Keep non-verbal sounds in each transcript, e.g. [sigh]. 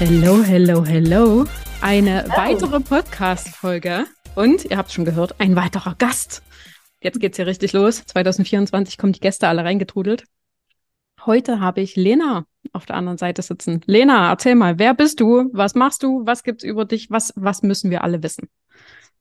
Hello, hello, hello. Eine oh. weitere Podcast-Folge. Und ihr habt schon gehört, ein weiterer Gast. Jetzt geht's hier richtig los. 2024 kommen die Gäste alle reingetrudelt. Heute habe ich Lena auf der anderen Seite sitzen. Lena, erzähl mal, wer bist du? Was machst du? Was gibt's über dich? Was, was müssen wir alle wissen?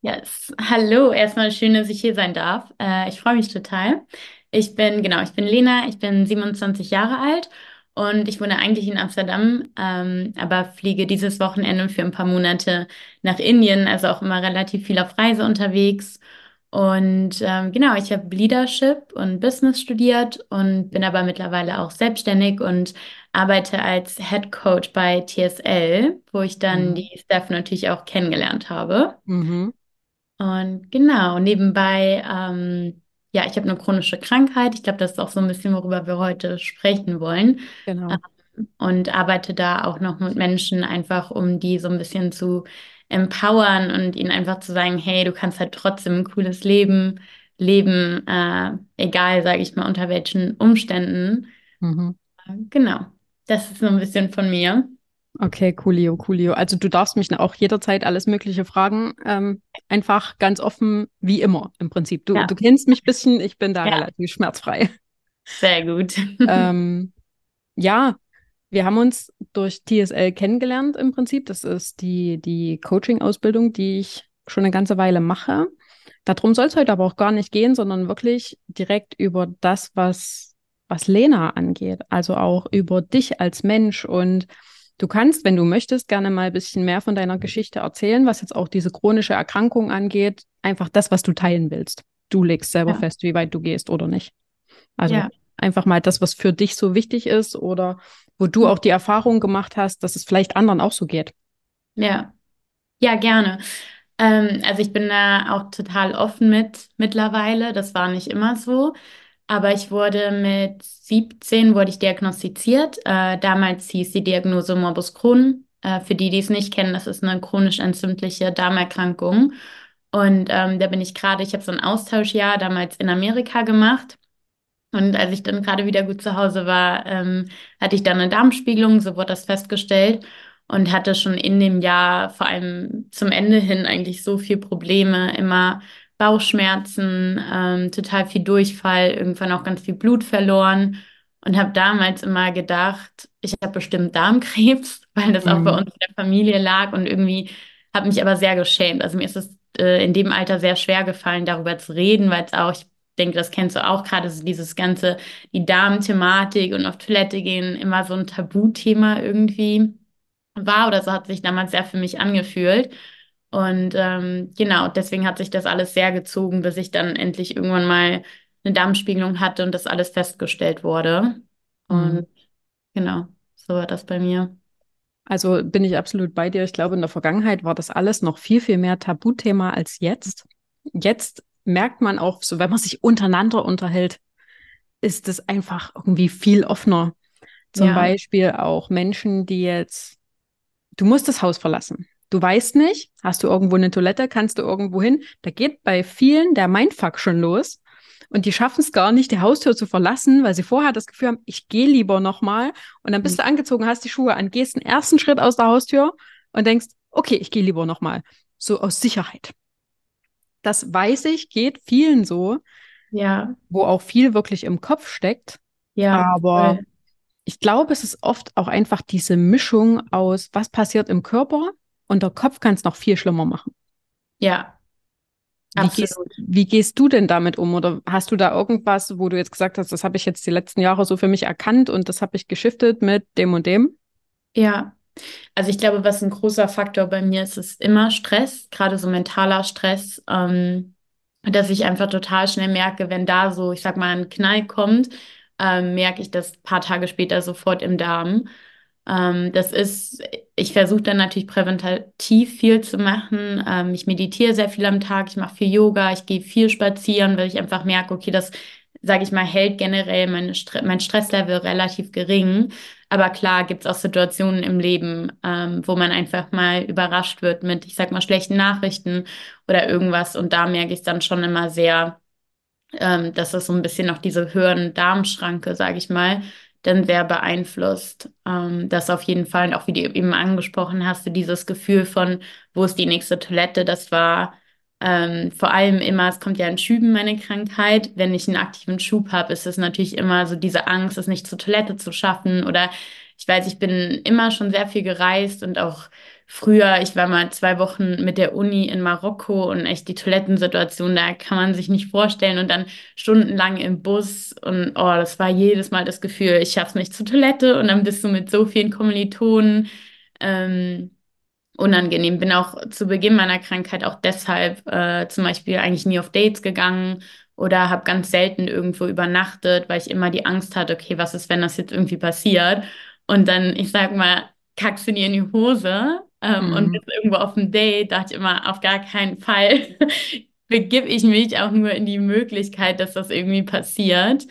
Yes. Hallo, erstmal schön, dass ich hier sein darf. Äh, ich freue mich total. Ich bin, genau, ich bin Lena, ich bin 27 Jahre alt und ich wohne eigentlich in Amsterdam, ähm, aber fliege dieses Wochenende für ein paar Monate nach Indien, also auch immer relativ viel auf Reise unterwegs. Und ähm, genau, ich habe Leadership und Business studiert und bin aber mittlerweile auch selbstständig und arbeite als Head Coach bei TSL, wo ich dann mhm. die Staff natürlich auch kennengelernt habe. Mhm. Und genau, nebenbei, ähm, ja, ich habe eine chronische Krankheit. Ich glaube, das ist auch so ein bisschen, worüber wir heute sprechen wollen. Genau. Ähm, und arbeite da auch noch mit Menschen, einfach um die so ein bisschen zu empowern und ihnen einfach zu sagen, hey, du kannst halt trotzdem ein cooles Leben leben, äh, egal, sage ich mal, unter welchen Umständen. Mhm. Genau, das ist so ein bisschen von mir. Okay, coolio, coolio. Also du darfst mich auch jederzeit alles Mögliche fragen. Ähm, einfach ganz offen, wie immer im Prinzip. Du, ja. du kennst mich ein bisschen, ich bin da ja. relativ schmerzfrei. Sehr gut. [laughs] ähm, ja, wir haben uns durch TSL kennengelernt im Prinzip. Das ist die, die Coaching-Ausbildung, die ich schon eine ganze Weile mache. Darum soll es heute aber auch gar nicht gehen, sondern wirklich direkt über das, was, was Lena angeht. Also auch über dich als Mensch und Du kannst, wenn du möchtest, gerne mal ein bisschen mehr von deiner Geschichte erzählen, was jetzt auch diese chronische Erkrankung angeht. Einfach das, was du teilen willst. Du legst selber ja. fest, wie weit du gehst oder nicht. Also ja. einfach mal das, was für dich so wichtig ist oder wo du auch die Erfahrung gemacht hast, dass es vielleicht anderen auch so geht. Ja, ja, gerne. Ähm, also ich bin da auch total offen mit mittlerweile. Das war nicht immer so. Aber ich wurde mit 17 wurde ich diagnostiziert. Äh, damals hieß die Diagnose Morbus Crohn. Äh, für die, die es nicht kennen, das ist eine chronisch entzündliche Darmerkrankung. Und ähm, da bin ich gerade, ich habe so ein Austauschjahr damals in Amerika gemacht. Und als ich dann gerade wieder gut zu Hause war, ähm, hatte ich dann eine Darmspiegelung, so wurde das festgestellt und hatte schon in dem Jahr, vor allem zum Ende hin, eigentlich so viel Probleme, immer Bauchschmerzen, ähm, total viel Durchfall, irgendwann auch ganz viel Blut verloren und habe damals immer gedacht, ich habe bestimmt Darmkrebs, [laughs] weil das mhm. auch bei mhm. uns in der Familie lag und irgendwie habe mich aber sehr geschämt. Also mir ist es äh, in dem Alter sehr schwer gefallen, darüber zu reden, weil es auch, ich denke, das kennst du auch gerade, so dieses ganze, die Darmthematik und auf Toilette gehen immer so ein Tabuthema irgendwie war oder so hat sich damals sehr für mich angefühlt. Und ähm, genau, deswegen hat sich das alles sehr gezogen, bis ich dann endlich irgendwann mal eine Darmspiegelung hatte und das alles festgestellt wurde. Und mhm. genau, so war das bei mir. Also bin ich absolut bei dir. Ich glaube, in der Vergangenheit war das alles noch viel, viel mehr Tabuthema als jetzt. Jetzt merkt man auch, so wenn man sich untereinander unterhält, ist es einfach irgendwie viel offener. Zum ja. Beispiel auch Menschen, die jetzt, du musst das Haus verlassen. Du weißt nicht, hast du irgendwo eine Toilette, kannst du irgendwo hin. Da geht bei vielen der Mindfuck schon los. Und die schaffen es gar nicht, die Haustür zu verlassen, weil sie vorher das Gefühl haben, ich gehe lieber nochmal. Und dann bist mhm. du angezogen, hast die Schuhe an, gehst den ersten Schritt aus der Haustür und denkst, okay, ich gehe lieber nochmal. So aus Sicherheit. Das weiß ich, geht vielen so. Ja. Wo auch viel wirklich im Kopf steckt. Ja. Aber voll. ich glaube, es ist oft auch einfach diese Mischung aus, was passiert im Körper und der Kopf kann es noch viel schlimmer machen. Ja. Wie gehst, wie gehst, du denn damit um? Oder hast du da irgendwas, wo du jetzt gesagt hast, das habe ich jetzt die letzten Jahre so für mich erkannt und das habe ich geschiftet mit dem und dem? Ja, also ich glaube, was ein großer Faktor bei mir ist, ist immer Stress, gerade so mentaler Stress, ähm, dass ich einfach total schnell merke, wenn da so, ich sag mal, ein Knall kommt, ähm, merke ich das paar Tage später sofort im Darm. Ähm, das ist, ich versuche dann natürlich präventativ viel zu machen. Ähm, ich meditiere sehr viel am Tag, ich mache viel Yoga, ich gehe viel spazieren, weil ich einfach merke, okay, das, sage ich mal, hält generell meine mein Stresslevel relativ gering. Aber klar gibt es auch Situationen im Leben, ähm, wo man einfach mal überrascht wird mit, ich sag mal, schlechten Nachrichten oder irgendwas. Und da merke ich dann schon immer sehr, ähm, dass es so ein bisschen noch diese höheren Darmschranke, sage ich mal, dann sehr beeinflusst. Ähm, das auf jeden Fall, und auch wie du eben angesprochen hast, dieses Gefühl von, wo ist die nächste Toilette, das war ähm, vor allem immer, es kommt ja in Schüben, meine Krankheit. Wenn ich einen aktiven Schub habe, ist es natürlich immer so diese Angst, es nicht zur Toilette zu schaffen. Oder ich weiß, ich bin immer schon sehr viel gereist und auch früher, ich war mal zwei Wochen mit der Uni in Marokko und echt die Toilettensituation, da kann man sich nicht vorstellen. Und dann stundenlang im Bus und oh, das war jedes Mal das Gefühl, ich schaff's nicht zur Toilette und dann bist du mit so vielen Kommilitonen. Ähm, unangenehm. Bin auch zu Beginn meiner Krankheit auch deshalb äh, zum Beispiel eigentlich nie auf Dates gegangen oder habe ganz selten irgendwo übernachtet, weil ich immer die Angst hatte, okay, was ist, wenn das jetzt irgendwie passiert? Und dann, ich sag mal, kackst du dir in die Hose ähm, mhm. und bist irgendwo auf dem Date, dachte ich immer, auf gar keinen Fall [laughs] begib ich mich auch nur in die Möglichkeit, dass das irgendwie passiert.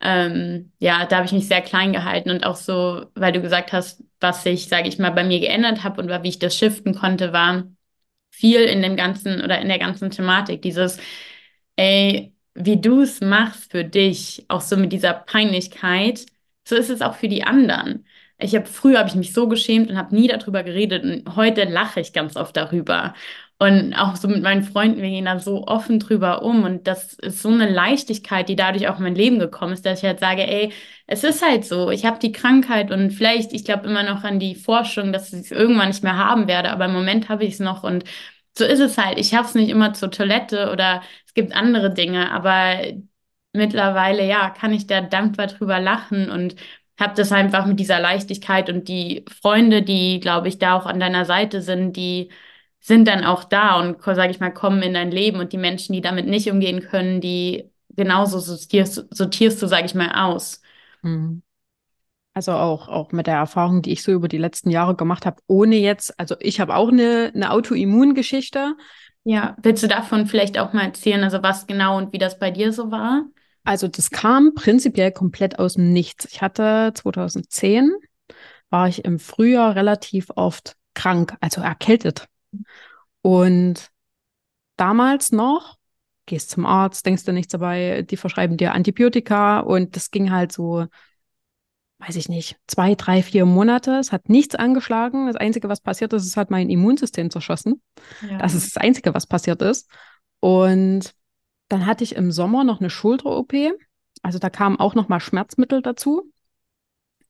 Ähm, ja, da habe ich mich sehr klein gehalten und auch so, weil du gesagt hast, was ich, sage ich mal, bei mir geändert habe und wie ich das shiften konnte, war viel in dem ganzen oder in der ganzen Thematik. Dieses, ey, wie du es machst für dich, auch so mit dieser Peinlichkeit, so ist es auch für die anderen. Ich habe früher habe ich mich so geschämt und habe nie darüber geredet und heute lache ich ganz oft darüber. Und auch so mit meinen Freunden, wir gehen da so offen drüber um. Und das ist so eine Leichtigkeit, die dadurch auch in mein Leben gekommen ist, dass ich halt sage, ey, es ist halt so, ich habe die Krankheit und vielleicht, ich glaube immer noch an die Forschung, dass ich es irgendwann nicht mehr haben werde, aber im Moment habe ich es noch und so ist es halt. Ich schaffe es nicht immer zur Toilette oder es gibt andere Dinge, aber mittlerweile, ja, kann ich da dankbar drüber lachen und habe das einfach mit dieser Leichtigkeit und die Freunde, die, glaube ich, da auch an deiner Seite sind, die sind dann auch da und, sage ich mal, kommen in dein Leben und die Menschen, die damit nicht umgehen können, die genauso sortierst, sortierst du, sage ich mal, aus. Mhm. Also auch, auch mit der Erfahrung, die ich so über die letzten Jahre gemacht habe, ohne jetzt, also ich habe auch eine, eine Autoimmungeschichte. Ja, willst du davon vielleicht auch mal erzählen, also was genau und wie das bei dir so war? Also das kam prinzipiell komplett aus dem Nichts. Ich hatte 2010, war ich im Frühjahr relativ oft krank, also erkältet. Und damals noch, gehst zum Arzt, denkst du nichts dabei, die verschreiben dir Antibiotika und das ging halt so, weiß ich nicht, zwei, drei, vier Monate. Es hat nichts angeschlagen. Das Einzige, was passiert ist, es hat mein Immunsystem zerschossen. Ja. Das ist das Einzige, was passiert ist. Und dann hatte ich im Sommer noch eine Schulter-OP. Also da kamen auch noch mal Schmerzmittel dazu.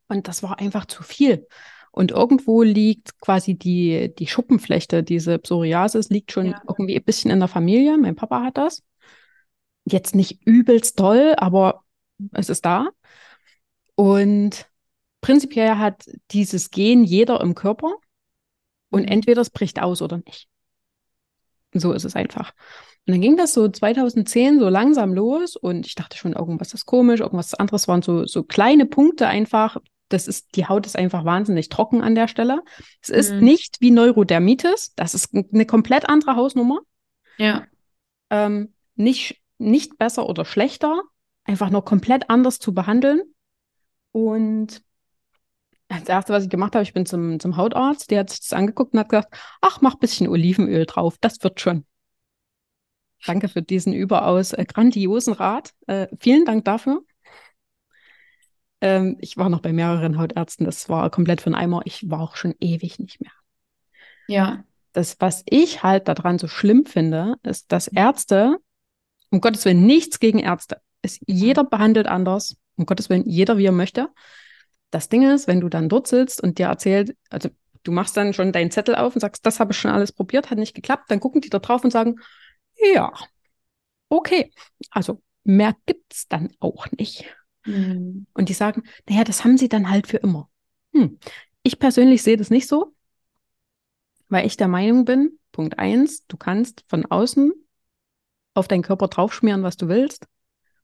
Und das war einfach zu viel. Und irgendwo liegt quasi die, die Schuppenflechte, diese Psoriasis, liegt schon ja. irgendwie ein bisschen in der Familie. Mein Papa hat das. Jetzt nicht übelst toll, aber es ist da. Und prinzipiell hat dieses Gen jeder im Körper. Und mhm. entweder es bricht aus oder nicht. So ist es einfach. Und dann ging das so 2010 so langsam los und ich dachte schon, irgendwas ist komisch, irgendwas anderes waren so, so kleine Punkte einfach, das ist, die Haut ist einfach wahnsinnig trocken an der Stelle. Es ist mhm. nicht wie Neurodermitis. Das ist eine komplett andere Hausnummer. Ja. Ähm, nicht, nicht besser oder schlechter, einfach nur komplett anders zu behandeln. Und das erste, was ich gemacht habe, ich bin zum, zum Hautarzt, der hat sich das angeguckt und hat gesagt, ach, mach ein bisschen Olivenöl drauf, das wird schon. Danke für diesen überaus äh, grandiosen Rat. Äh, vielen Dank dafür. Ähm, ich war noch bei mehreren Hautärzten, das war komplett einen Eimer. Ich war auch schon ewig nicht mehr. Ja. Das, was ich halt daran so schlimm finde, ist, dass Ärzte, um Gottes Willen, nichts gegen Ärzte, ist jeder behandelt anders, um Gottes Willen, jeder wie er möchte. Das Ding ist, wenn du dann dort sitzt und dir erzählt, also du machst dann schon deinen Zettel auf und sagst, das habe ich schon alles probiert, hat nicht geklappt, dann gucken die da drauf und sagen, ja, okay, also mehr gibt's dann auch nicht. Mhm. Und die sagen, naja, das haben sie dann halt für immer. Hm. Ich persönlich sehe das nicht so, weil ich der Meinung bin, Punkt eins, du kannst von außen auf deinen Körper draufschmieren, was du willst.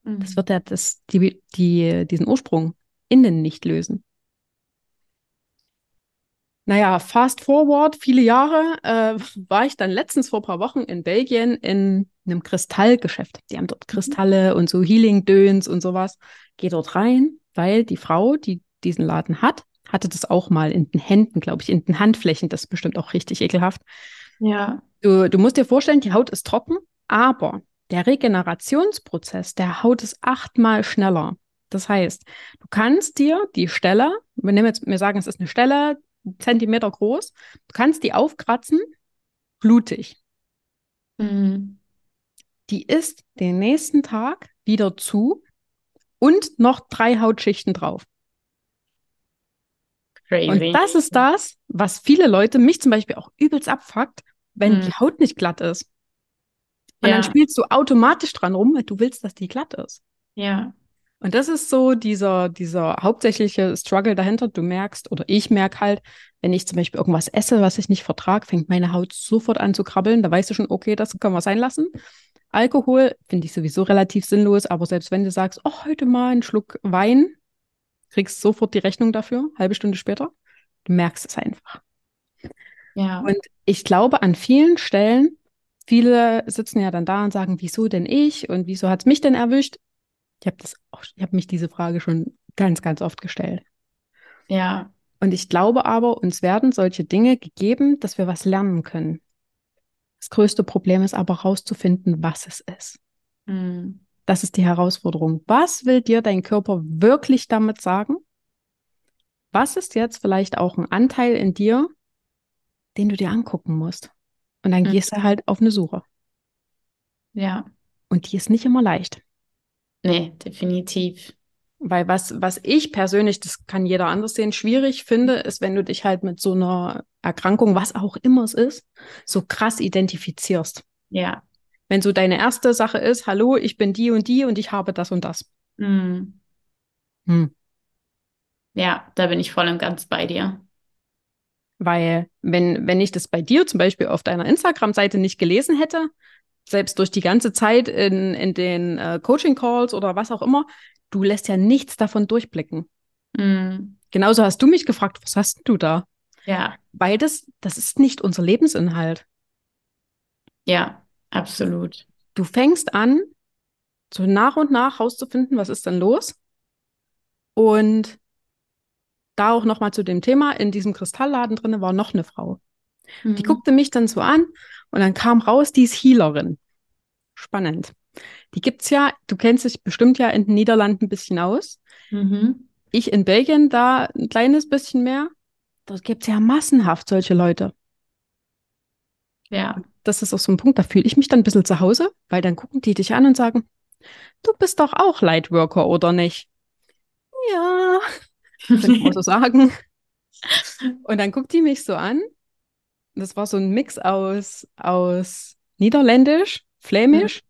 Mhm. Das wird ja das, die, die, diesen Ursprung innen nicht lösen. Naja, fast forward, viele Jahre, äh, [laughs] war ich dann letztens vor ein paar Wochen in Belgien in einem Kristallgeschäft. Die haben dort mhm. Kristalle und so Healing-Döns und sowas. Geh dort rein, weil die Frau, die diesen Laden hat, hatte das auch mal in den Händen, glaube ich, in den Handflächen. Das ist bestimmt auch richtig ekelhaft. Ja. Du, du musst dir vorstellen, die Haut ist trocken, aber der Regenerationsprozess der Haut ist achtmal schneller Das heißt, du kannst dir die Stelle, wir nehmen jetzt, wir sagen, es ist eine Stelle, Zentimeter groß, du kannst die aufkratzen, blutig. Mhm. Die ist den nächsten Tag wieder zu und noch drei Hautschichten drauf. Crazy. Und das ist das, was viele Leute, mich zum Beispiel auch übelst abfuckt, wenn Mhm. die Haut nicht glatt ist. Und Ja. dann spielst du automatisch dran rum, weil du willst, dass die glatt ist. Ja. Und das ist so dieser, dieser hauptsächliche Struggle dahinter. Du merkst, oder ich merke halt, wenn ich zum Beispiel irgendwas esse, was ich nicht vertrage, fängt meine Haut sofort an zu krabbeln. Da weißt du schon, okay, das können wir sein lassen. Alkohol finde ich sowieso relativ sinnlos, aber selbst wenn du sagst, oh, heute mal einen Schluck Wein, kriegst sofort die Rechnung dafür, halbe Stunde später. Du merkst es einfach. Ja. Und ich glaube, an vielen Stellen, viele sitzen ja dann da und sagen, wieso denn ich und wieso hat es mich denn erwischt? Ich habe das auch, ich habe mich diese Frage schon ganz, ganz oft gestellt. Ja. Und ich glaube aber, uns werden solche Dinge gegeben, dass wir was lernen können. Das größte Problem ist aber herauszufinden, was es ist. Mhm. Das ist die Herausforderung. Was will dir dein Körper wirklich damit sagen? Was ist jetzt vielleicht auch ein Anteil in dir, den du dir angucken musst? Und dann Mhm. gehst du halt auf eine Suche. Ja. Und die ist nicht immer leicht. Nee, definitiv. Weil was, was ich persönlich, das kann jeder anders sehen, schwierig finde, ist, wenn du dich halt mit so einer Erkrankung, was auch immer es ist, so krass identifizierst. Ja. Wenn so deine erste Sache ist, hallo, ich bin die und die und ich habe das und das. Mhm. Hm. Ja, da bin ich voll und ganz bei dir. Weil wenn, wenn ich das bei dir zum Beispiel auf deiner Instagram-Seite nicht gelesen hätte, selbst durch die ganze Zeit in, in den äh, Coaching-Calls oder was auch immer, du lässt ja nichts davon durchblicken. Mhm. Genauso hast du mich gefragt, was hast du da? Ja. Weil das, das ist nicht unser Lebensinhalt. Ja, absolut. Du fängst an, so nach und nach rauszufinden, was ist denn los? Und da auch nochmal zu dem Thema, in diesem Kristallladen drin war noch eine Frau. Die Mhm. guckte mich dann so an und dann kam raus, die ist Healerin. Spannend. Die gibt's ja, du kennst dich bestimmt ja in den Niederlanden ein bisschen aus. Mhm. Ich in Belgien da ein kleines bisschen mehr. Dort gibt's ja massenhaft solche Leute. Ja. Das ist auch so ein Punkt, da fühle ich mich dann ein bisschen zu Hause, weil dann gucken die dich an und sagen, du bist doch auch Lightworker, oder nicht? Ja, könnte man so [laughs] sagen. Und dann guckt die mich so an. Das war so ein Mix aus, aus Niederländisch, Flämisch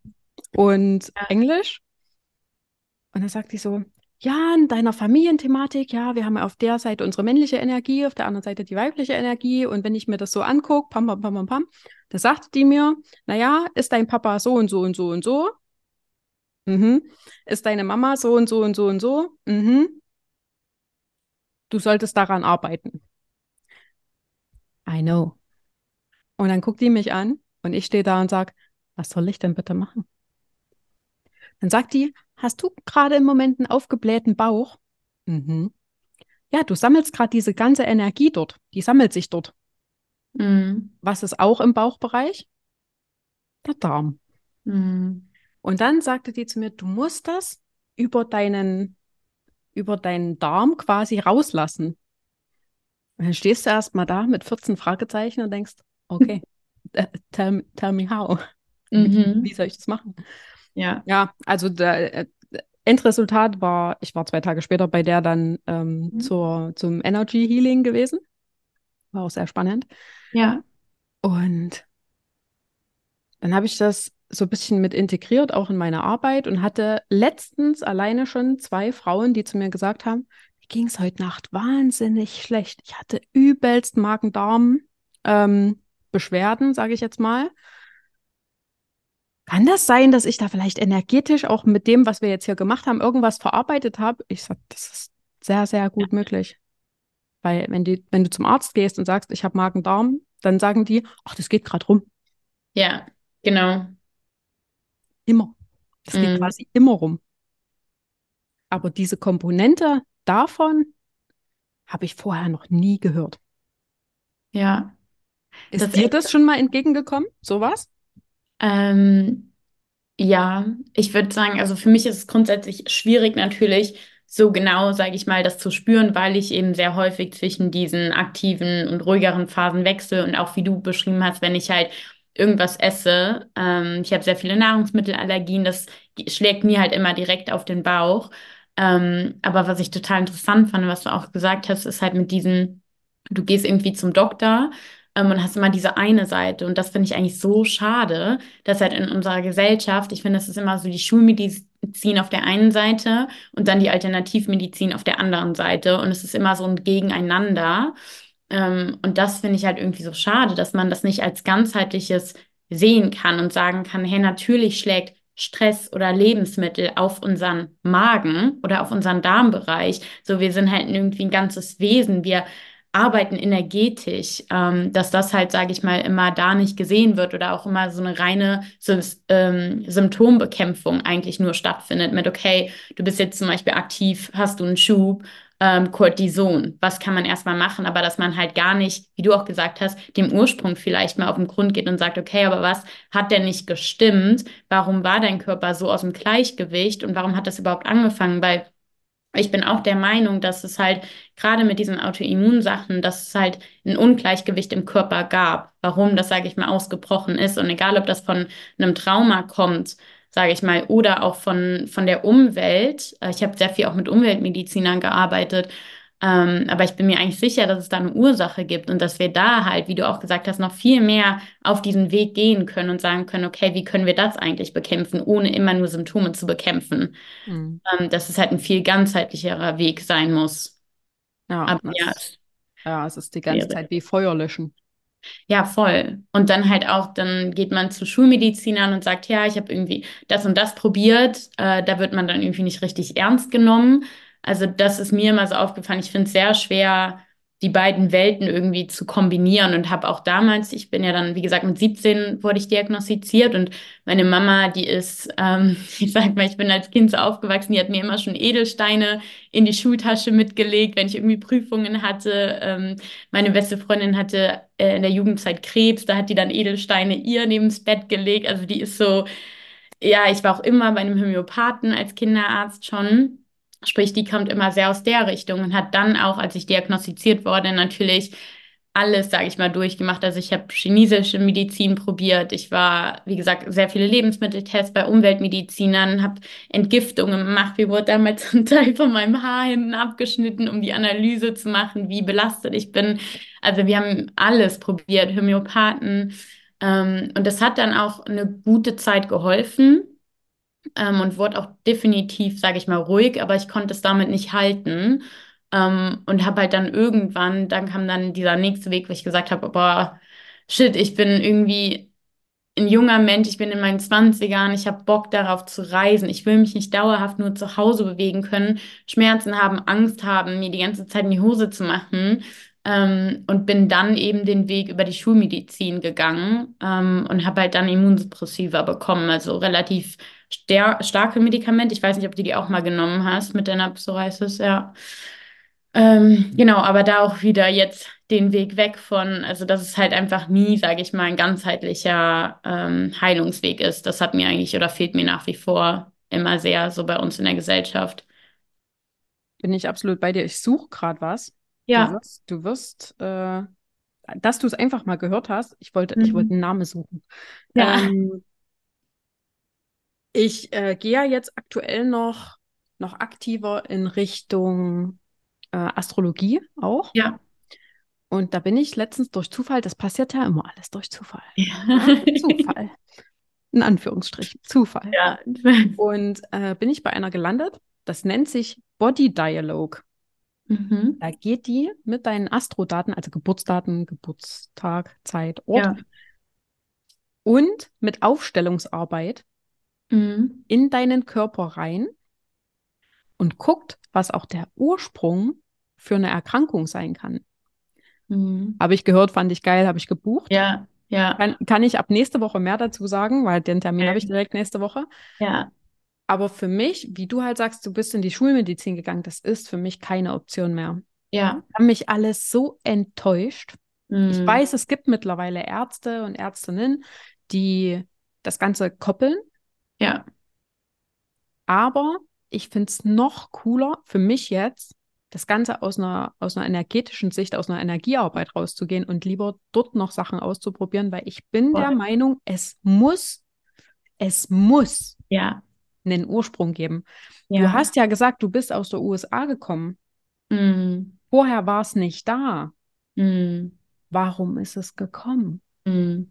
und Ja. Englisch. Und dann sagt die so, ja, in deiner Familienthematik, ja, wir haben auf der Seite unsere männliche Energie, auf der anderen Seite die weibliche Energie. Und wenn ich mir das so angucke, pam, pam, pam, pam, pam, da sagte die mir, naja, ist dein Papa so und so und so und so? Mhm. Ist deine Mama so und so und so und so? Mhm. Du solltest daran arbeiten. I know. Und dann guckt die mich an und ich stehe da und sag, was soll ich denn bitte machen? Dann sagt die, hast du gerade im Moment einen aufgeblähten Bauch? Mhm. Ja, du sammelst gerade diese ganze Energie dort. Die sammelt sich dort. Mhm. Was ist auch im Bauchbereich? Der Darm. Mhm. Und dann sagte die zu mir, du musst das über deinen, über deinen Darm quasi rauslassen. Und dann stehst du erst mal da mit 14 Fragezeichen und denkst, okay, äh, tell, tell me how. [laughs] Wie, Mhm. wie soll ich das machen? Ja. Ja, also der äh, Endresultat war, ich war zwei Tage später bei der dann ähm, Mhm. zur, zum Energy Healing gewesen. War auch sehr spannend. Ja. Und dann habe ich das so ein bisschen mit integriert, auch in meine Arbeit und hatte letztens alleine schon zwei Frauen, die zu mir gesagt haben, mir ging es heute Nacht wahnsinnig schlecht. Ich hatte übelst Magen-Darm ähm, Beschwerden, sage ich jetzt mal. Kann das sein, dass ich da vielleicht energetisch auch mit dem, was wir jetzt hier gemacht haben, irgendwas verarbeitet habe? Ich sage, das ist sehr, sehr gut möglich. Weil wenn, die, wenn du zum Arzt gehst und sagst, ich habe Magen-Darm, dann sagen die, ach, das geht gerade rum. Ja. Genau. Immer. Das geht Mhm. quasi immer rum. Aber diese Komponente davon habe ich vorher noch nie gehört. Ja. Ist Das dir das schon mal entgegengekommen? Sowas? Ähm, Ja, ich würde sagen, also für mich ist es grundsätzlich schwierig natürlich, so genau, sage ich mal, das zu spüren, weil ich eben sehr häufig zwischen diesen aktiven und ruhigeren Phasen wechsle und auch wie du beschrieben hast, wenn ich halt irgendwas esse, ähm, ich habe sehr viele Nahrungsmittelallergien, das schlägt mir halt immer direkt auf den Bauch. Ähm, aber was ich total interessant fand, was du auch gesagt hast, ist halt mit diesen, du gehst irgendwie zum Doktor ähm, und hast immer diese eine Seite. Und das finde ich eigentlich so schade, dass halt in unserer Gesellschaft, ich finde, es ist immer so die Schulmedizin auf der einen Seite und dann die Alternativmedizin auf der anderen Seite. Und es ist immer so ein Gegeneinander. Ähm, und das finde ich halt irgendwie so schade, dass man das nicht als ganzheitliches sehen kann und sagen kann, hey, natürlich schlägt Stress oder Lebensmittel auf unseren Magen oder auf unseren Darmbereich. So, wir sind halt irgendwie ein ganzes Wesen. Wir arbeiten energetisch, ähm, dass das halt, sage ich mal, immer da nicht gesehen wird oder auch immer so eine reine ähm, Symptombekämpfung eigentlich nur stattfindet mit, okay, du bist jetzt zum Beispiel aktiv, hast du einen Schub, ähm, Cortison, was kann man erstmal machen, aber dass man halt gar nicht, wie du auch gesagt hast, dem Ursprung vielleicht mal auf den Grund geht und sagt, okay, aber was hat denn nicht gestimmt? Warum war dein Körper so aus dem Gleichgewicht und warum hat das überhaupt angefangen? Weil ich bin auch der Meinung, dass es halt gerade mit diesen Autoimmunsachen, dass es halt ein Ungleichgewicht im Körper gab, warum das, sage ich mal, ausgebrochen ist. Und egal, ob das von einem Trauma kommt, sage ich mal, oder auch von, von der Umwelt. Äh, ich habe sehr viel auch mit Umweltmedizinern gearbeitet. Ähm, aber ich bin mir eigentlich sicher, dass es da eine Ursache gibt und dass wir da halt, wie du auch gesagt hast, noch viel mehr auf diesen Weg gehen können und sagen können, okay, wie können wir das eigentlich bekämpfen, ohne immer nur Symptome zu bekämpfen. Mhm. Ähm, dass es halt ein viel ganzheitlicherer Weg sein muss. Ja, aber, ja, ja, es ist die ganze Zeit wie Feuer löschen. Ja, voll. Und dann halt auch, dann geht man zu Schulmedizinern und sagt, ja, ich habe irgendwie das und das probiert. Äh, da wird man dann irgendwie nicht richtig ernst genommen. Also das ist mir immer so aufgefallen. Ich finde es sehr schwer, die beiden Welten irgendwie zu kombinieren und habe auch damals, ich bin ja dann, wie gesagt, mit 17 wurde ich diagnostiziert und meine Mama, die ist, ähm, [laughs] ich sag mal, ich bin als Kind so aufgewachsen, die hat mir immer schon Edelsteine in die Schultasche mitgelegt, wenn ich irgendwie Prüfungen hatte. Ähm, meine beste Freundin hatte äh, in der Jugendzeit Krebs, da hat die dann Edelsteine ihr neben das Bett gelegt. Also die ist so, ja, ich war auch immer bei einem Homöopathen als Kinderarzt schon. Sprich, die kommt immer sehr aus der Richtung und hat dann auch, als ich diagnostiziert wurde, natürlich alles, sage ich mal, durchgemacht. Also ich habe chinesische Medizin probiert. Ich war, wie gesagt, sehr viele Lebensmitteltests bei Umweltmedizinern, habe Entgiftungen gemacht. Mir wurde damals [laughs] ein Teil von meinem Haar hinten abgeschnitten, um die Analyse zu machen, wie belastet ich bin. Also wir haben alles probiert, Homöopathen. Ähm, und das hat dann auch eine gute Zeit geholfen ähm, und wurde auch definitiv, sage ich mal, ruhig, aber ich konnte es damit nicht halten. Ähm, und habe halt dann irgendwann, dann kam dann dieser nächste Weg, wo ich gesagt habe, boah, shit, ich bin irgendwie ein junger Mensch, ich bin in meinen Zwanzigern, ich habe Bock darauf zu reisen, ich will mich nicht dauerhaft nur zu Hause bewegen können, Schmerzen haben, Angst haben, mir die ganze Zeit in die Hose zu machen. Ähm, und bin dann eben den Weg über die Schulmedizin gegangen ähm, und habe halt dann Immunsuppressiva bekommen, also relativ starke Medikamente. Ich weiß nicht, ob du die auch mal genommen hast mit deiner Psoriasis, ja. Ähm, genau, aber da auch wieder jetzt den Weg weg von, also dass es halt einfach nie, sage ich mal, ein ganzheitlicher ähm, Heilungsweg ist. Das hat mir eigentlich oder fehlt mir nach wie vor immer sehr so bei uns in der Gesellschaft. Bin ich absolut bei dir. Ich suche gerade was. Ja. Du wirst, du wirst äh, dass du es einfach mal gehört hast. Ich wollte, mhm. ich wollte einen Namen suchen. Ja. Ähm, ich äh, gehe ja jetzt aktuell noch, noch aktiver in Richtung äh, Astrologie auch. Ja. Und da bin ich letztens durch Zufall, das passiert ja immer alles durch Zufall. Ja. Ja, Zufall. In Anführungsstrichen, Zufall. Ja. Und äh, bin ich bei einer gelandet, das nennt sich Body Dialogue. Mhm. Da geht die mit deinen Astrodaten, also Geburtsdaten, Geburtstag, Zeit, Ort ja. und mit Aufstellungsarbeit mhm. in deinen Körper rein und guckt, was auch der Ursprung für eine Erkrankung sein kann. Mhm. Habe ich gehört, fand ich geil, habe ich gebucht. Ja, ja. Kann, kann ich ab nächste Woche mehr dazu sagen, weil den Termin okay. habe ich direkt nächste Woche. Ja. Aber für mich, wie du halt sagst, du bist in die Schulmedizin gegangen, das ist für mich keine Option mehr. Ja. Haben mich alles so enttäuscht. Mhm. Ich weiß, es gibt mittlerweile Ärzte und Ärztinnen, die das Ganze koppeln Ja. Aber ich finde es noch cooler für mich jetzt, das Ganze aus einer, aus einer energetischen Sicht, aus einer Energiearbeit rauszugehen und lieber dort noch Sachen auszuprobieren, weil ich bin Voll. der Meinung, es muss, es muss Ja. Einen Ursprung geben. Du Ja. hast ja gesagt, du bist aus der USA gekommen. Mm. Vorher war es nicht da. Mm. Warum ist es gekommen? Mm.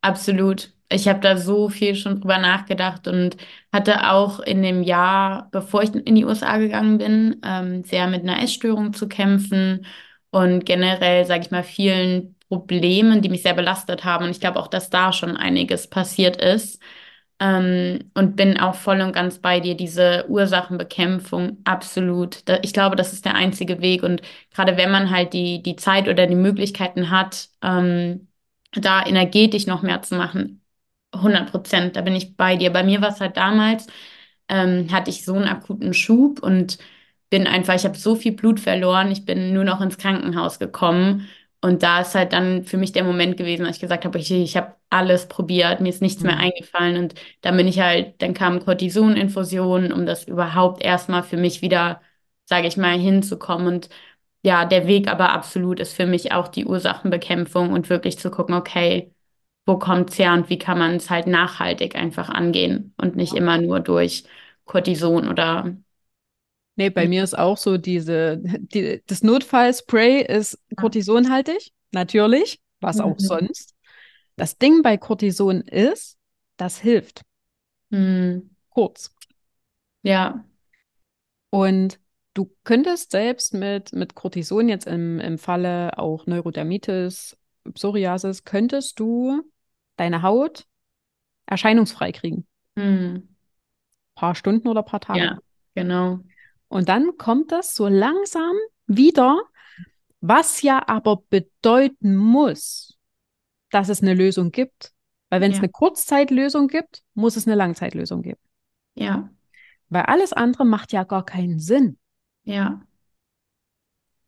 Absolut. Ich habe da so viel schon drüber nachgedacht und hatte auch in dem Jahr, bevor ich in die USA gegangen bin, ähm, sehr mit einer Essstörung zu kämpfen und generell, sage ich mal, vielen Problemen, die mich sehr belastet haben. Und ich glaube auch, dass da schon einiges passiert ist. Ähm, und bin auch voll und ganz bei dir, diese Ursachenbekämpfung, absolut. Da, ich glaube, das ist der einzige Weg. Und gerade wenn man halt die, die Zeit oder die Möglichkeiten hat, ähm, da energetisch noch mehr zu machen, 100 Prozent, da bin ich bei dir. Bei mir war es halt damals, ähm, hatte ich so einen akuten Schub und bin einfach, ich habe so viel Blut verloren, ich bin nur noch ins Krankenhaus gekommen. Und da ist halt dann für mich der Moment gewesen, als ich gesagt habe, ich, ich habe alles probiert, mir ist nichts mehr Mhm. eingefallen. Und dann bin ich halt, dann kamen Cortisoninfusionen, um das überhaupt erstmal für mich wieder, sage ich mal, hinzukommen. Und ja, der Weg aber absolut ist für mich auch die Ursachenbekämpfung und wirklich zu gucken, okay, wo kommt's her und wie kann man es halt nachhaltig einfach angehen und nicht immer nur durch Cortison oder Nee, bei mir ist auch so diese, die, das Notfallspray ist kortisonhaltig, natürlich, was auch Mhm. sonst. Das Ding bei Cortison ist, das hilft Hm, kurz. ja, Und du könntest selbst mit, mit Cortison jetzt im, im Falle auch Neurodermitis, Psoriasis, könntest du deine Haut erscheinungsfrei kriegen. hm, Paar Stunden oder paar Tage. ja, genau. Und dann kommt das so langsam wieder, was ja aber bedeuten muss, dass es eine Lösung gibt. Weil wenn es Ja. eine Kurzzeitlösung gibt, muss es eine Langzeitlösung geben. Ja, Weil alles andere macht ja gar keinen Sinn. ja,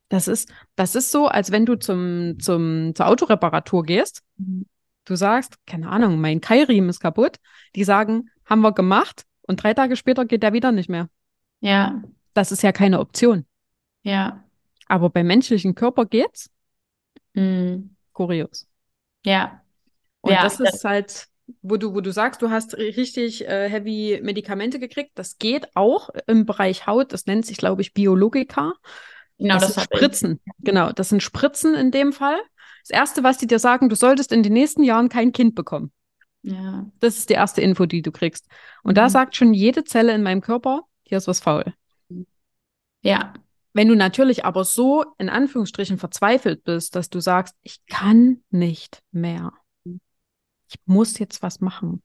Das ist, das ist so, als wenn du zum, zum, zur Autoreparatur gehst. Mhm. Du sagst, keine Ahnung, mein Keilriemen ist kaputt. Die sagen, haben wir gemacht. Und drei Tage später geht der wieder nicht mehr. ja, Das ist ja keine Option. ja, Aber beim menschlichen Körper geht's. hm, Kurios. ja, Und Ja, das ist halt, wo du, wo du sagst, du hast richtig äh, heavy Medikamente gekriegt. Das geht auch im Bereich Haut. Das nennt sich, glaube ich, Biologika. genau das das sind habe ich. Spritzen. Genau, das sind Spritzen in dem Fall. Das Erste, was die dir sagen, du solltest in den nächsten Jahren kein Kind bekommen. Ja, Das ist die erste Info, die du kriegst. Und da Mhm. sagt schon jede Zelle in meinem Körper, hier ist was faul. Ja, Wenn du natürlich aber so in Anführungsstrichen verzweifelt bist, dass du sagst, ich kann nicht mehr, ich muss jetzt was machen,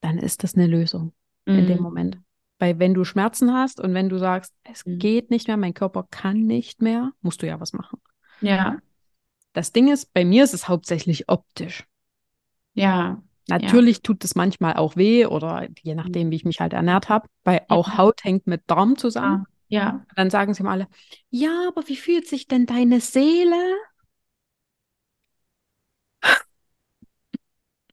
dann ist das eine Lösung in dem hm, Moment. Weil wenn du Schmerzen hast und wenn du sagst, es Mhm. geht nicht mehr, mein Körper kann nicht mehr, musst du ja was machen. ja, Das Ding ist, bei mir ist es hauptsächlich optisch. ja, Natürlich tut es manchmal auch weh oder je nachdem, wie ich mich halt ernährt habe, weil auch Ja. Haut hängt mit Darm zusammen. ah, ja, Dann sagen sie mal alle, ja, aber wie fühlt sich denn deine Seele? [laughs]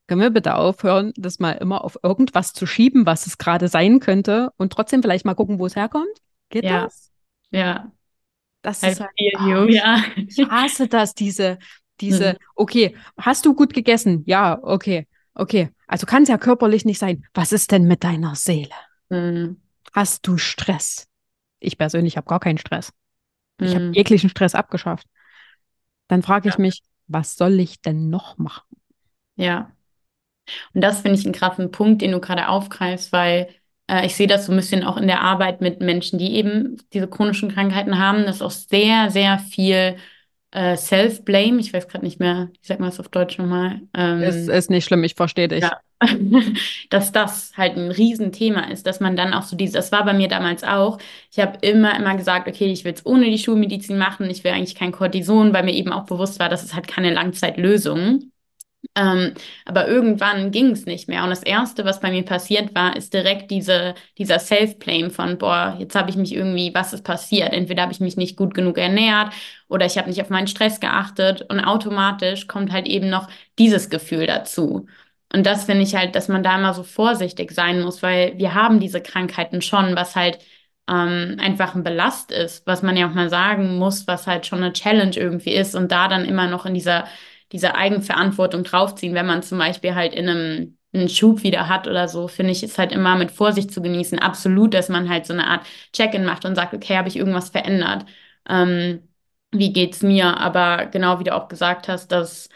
Können wir bitte aufhören, das mal immer auf irgendwas zu schieben, was es gerade sein könnte und trotzdem vielleicht mal gucken, wo es herkommt? Geht Ja. das? ja, Das I ist halt, you, ja. ich hasse das, diese, diese, [laughs] Mhm. okay, hast du gut gegessen? Ja, okay, okay. Also kann es ja körperlich nicht sein. Was ist denn mit deiner Seele? Hm, Hast du Stress? Ich persönlich habe gar keinen Stress. Ich habe hm, jeglichen Stress abgeschafft. Dann frage ich Ja. mich, was soll ich denn noch machen? Ja. Und das finde ich einen krassen Punkt, den du gerade aufgreifst, weil äh, ich sehe das so ein bisschen auch in der Arbeit mit Menschen, die eben diese chronischen Krankheiten haben, dass auch sehr, sehr viel äh, Self-Blame, ich weiß gerade nicht mehr, wie sagt man das auf Deutsch nochmal, ähm, Es ist nicht schlimm, ich verstehe dich. Ja. [laughs] dass das halt ein Riesenthema ist, dass man dann auch so dieses, das war bei mir damals auch, ich habe immer, immer gesagt, okay, ich will es ohne die Schulmedizin machen, ich will eigentlich kein Cortison, weil mir eben auch bewusst war, dass es halt keine Langzeitlösung. Ähm, aber irgendwann ging es nicht mehr. Und das Erste, was bei mir passiert war, ist direkt diese, dieser Self-Blame von, boah, jetzt habe ich mich irgendwie, was ist passiert? Entweder habe ich mich nicht gut genug ernährt oder ich habe nicht auf meinen Stress geachtet und automatisch kommt halt eben noch dieses Gefühl dazu. Und das finde ich halt, dass man da immer so vorsichtig sein muss, weil wir haben diese Krankheiten schon, was halt ähm, einfach ein Belast ist, was man ja auch mal sagen muss, was halt schon eine Challenge irgendwie ist und da dann immer noch in dieser, dieser Eigenverantwortung draufziehen, wenn man zum Beispiel halt in einem einen Schub wieder hat oder so, finde ich, ist halt immer mit Vorsicht zu genießen. Absolut, dass man halt so eine Art Check-in macht und sagt, okay, habe ich irgendwas verändert? Ähm, wie geht's mir? Aber genau wie du auch gesagt hast, dass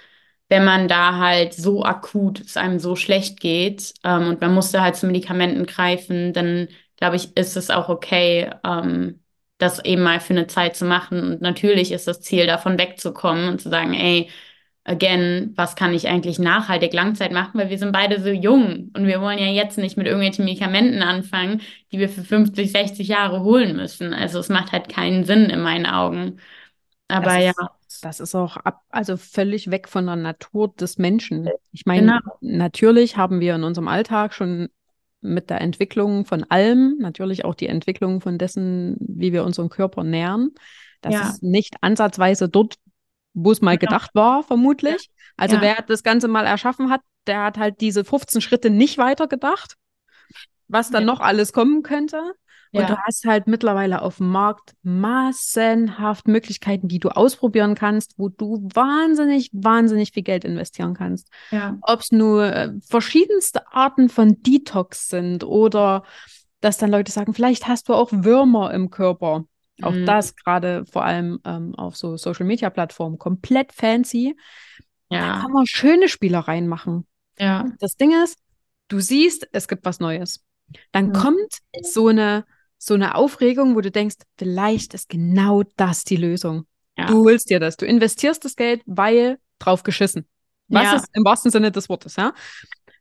wenn man da halt so akut es einem so schlecht geht ähm, und man musste halt zu Medikamenten greifen, dann glaube ich, ist es auch okay, ähm, das eben mal für eine Zeit zu machen. Und natürlich ist das Ziel, davon wegzukommen und zu sagen, ey, again, was kann ich eigentlich nachhaltig Langzeit machen, weil wir sind beide so jung und wir wollen ja jetzt nicht mit irgendwelchen Medikamenten anfangen, die wir für 50, 60 Jahre holen müssen. Also es macht halt keinen Sinn in meinen Augen. Aber das ja. Ist, das ist auch ab, also völlig weg von der Natur des Menschen. Ich meine, genau. natürlich haben wir in unserem Alltag schon mit der Entwicklung von allem, natürlich auch die Entwicklung von dessen, wie wir unseren Körper nähren. Das ja. ist nicht ansatzweise dort, wo es mal genau. gedacht war, vermutlich. Also ja. wer das Ganze mal erschaffen hat, der hat halt diese 15 Schritte nicht weiter gedacht, was dann ja. noch alles kommen könnte. Und du hast halt mittlerweile auf dem Markt massenhaft Möglichkeiten, die du ausprobieren kannst, wo du wahnsinnig, wahnsinnig viel Geld investieren kannst. Ob es nur äh, verschiedenste Arten von Detox sind oder dass dann Leute sagen, vielleicht hast du auch Würmer im Körper. Auch mhm. das gerade vor allem ähm, auf so Social Media Plattformen komplett fancy. Ja. Da kann man schöne Spielereien machen. Ja. Das Ding ist, du siehst, es gibt was Neues. Dann mhm. kommt so eine so eine Aufregung, wo du denkst, vielleicht ist genau das die Lösung. Ja. Du holst dir das. Du investierst das Geld, weil drauf geschissen. Was ja. ist im wahrsten Sinne des Wortes, ja?